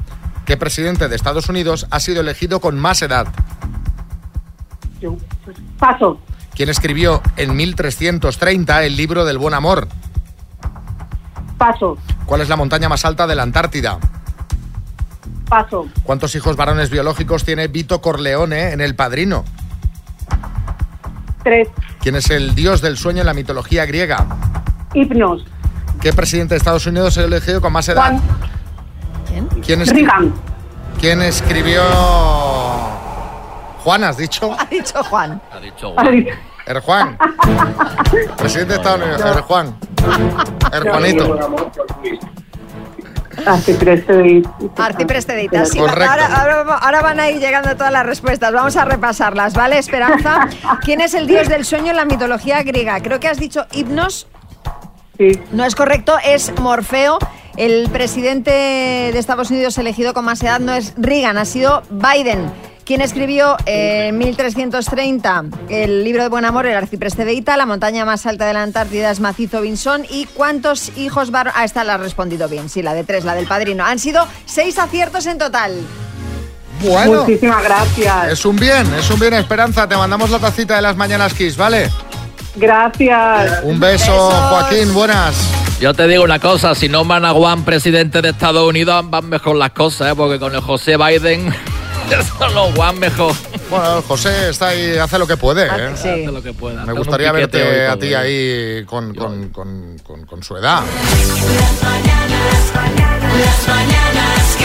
¿Qué presidente de Estados Unidos ha sido elegido con más edad? Yo, Paso. ¿Quién escribió en 1330 el libro del buen amor? Paso. ¿Cuál es la montaña más alta de la Antártida? Paso. ¿Cuántos hijos varones biológicos tiene Vito Corleone en El Padrino? Tres. ¿Quién es el dios del sueño en la mitología griega? Hipnos. ¿Qué presidente de Estados Unidos se ha elegido con más edad? Juan. ¿Quién, escri- Reagan. ¿Quién escribió... Juan, has dicho? Ha dicho Juan. Ha dicho Er Juan. Presidente de Estados Unidos, Er Juan. Er Juanito. Arcipreste de Arcipreste de Ita, sí. Correcto. Ahora, ahora- ahora van a ir llegando todas las respuestas. Vamos a repasarlas, ¿vale, Esperanza? ¿Quién es el dios del sueño en la mitología griega? Creo que has dicho hipnos. Sí. No es correcto, es Morfeo. El presidente de Estados Unidos elegido con más edad no es Reagan, ha sido Biden. Quien escribió eh, en 1330 el libro de Buen Amor, el arcipreste de Ita, la montaña más alta de la Antártida es Macizo Vinson. ¿Y cuántos hijos varones? Ah, esta la has respondido bien, sí, la de tres, la del padrino. Han sido seis aciertos en total. Bueno. Muchísimas gracias. Es un bien, es un bien, Esperanza. Te mandamos la tacita de las mañanas Kiss, ¿vale? Gracias. Un beso, Joaquín, buenas. Yo te digo una cosa, si no Managuan, presidente de Estados Unidos, van mejor las cosas, ¿eh? porque con el José Biden, solo Juan mejor. Bueno, José está ahí, hace lo que puede. ¿eh? Hace lo que pueda. Me gustaría verte hoy a ti ahí con, con- con- con- con su edad. Las mañanas, las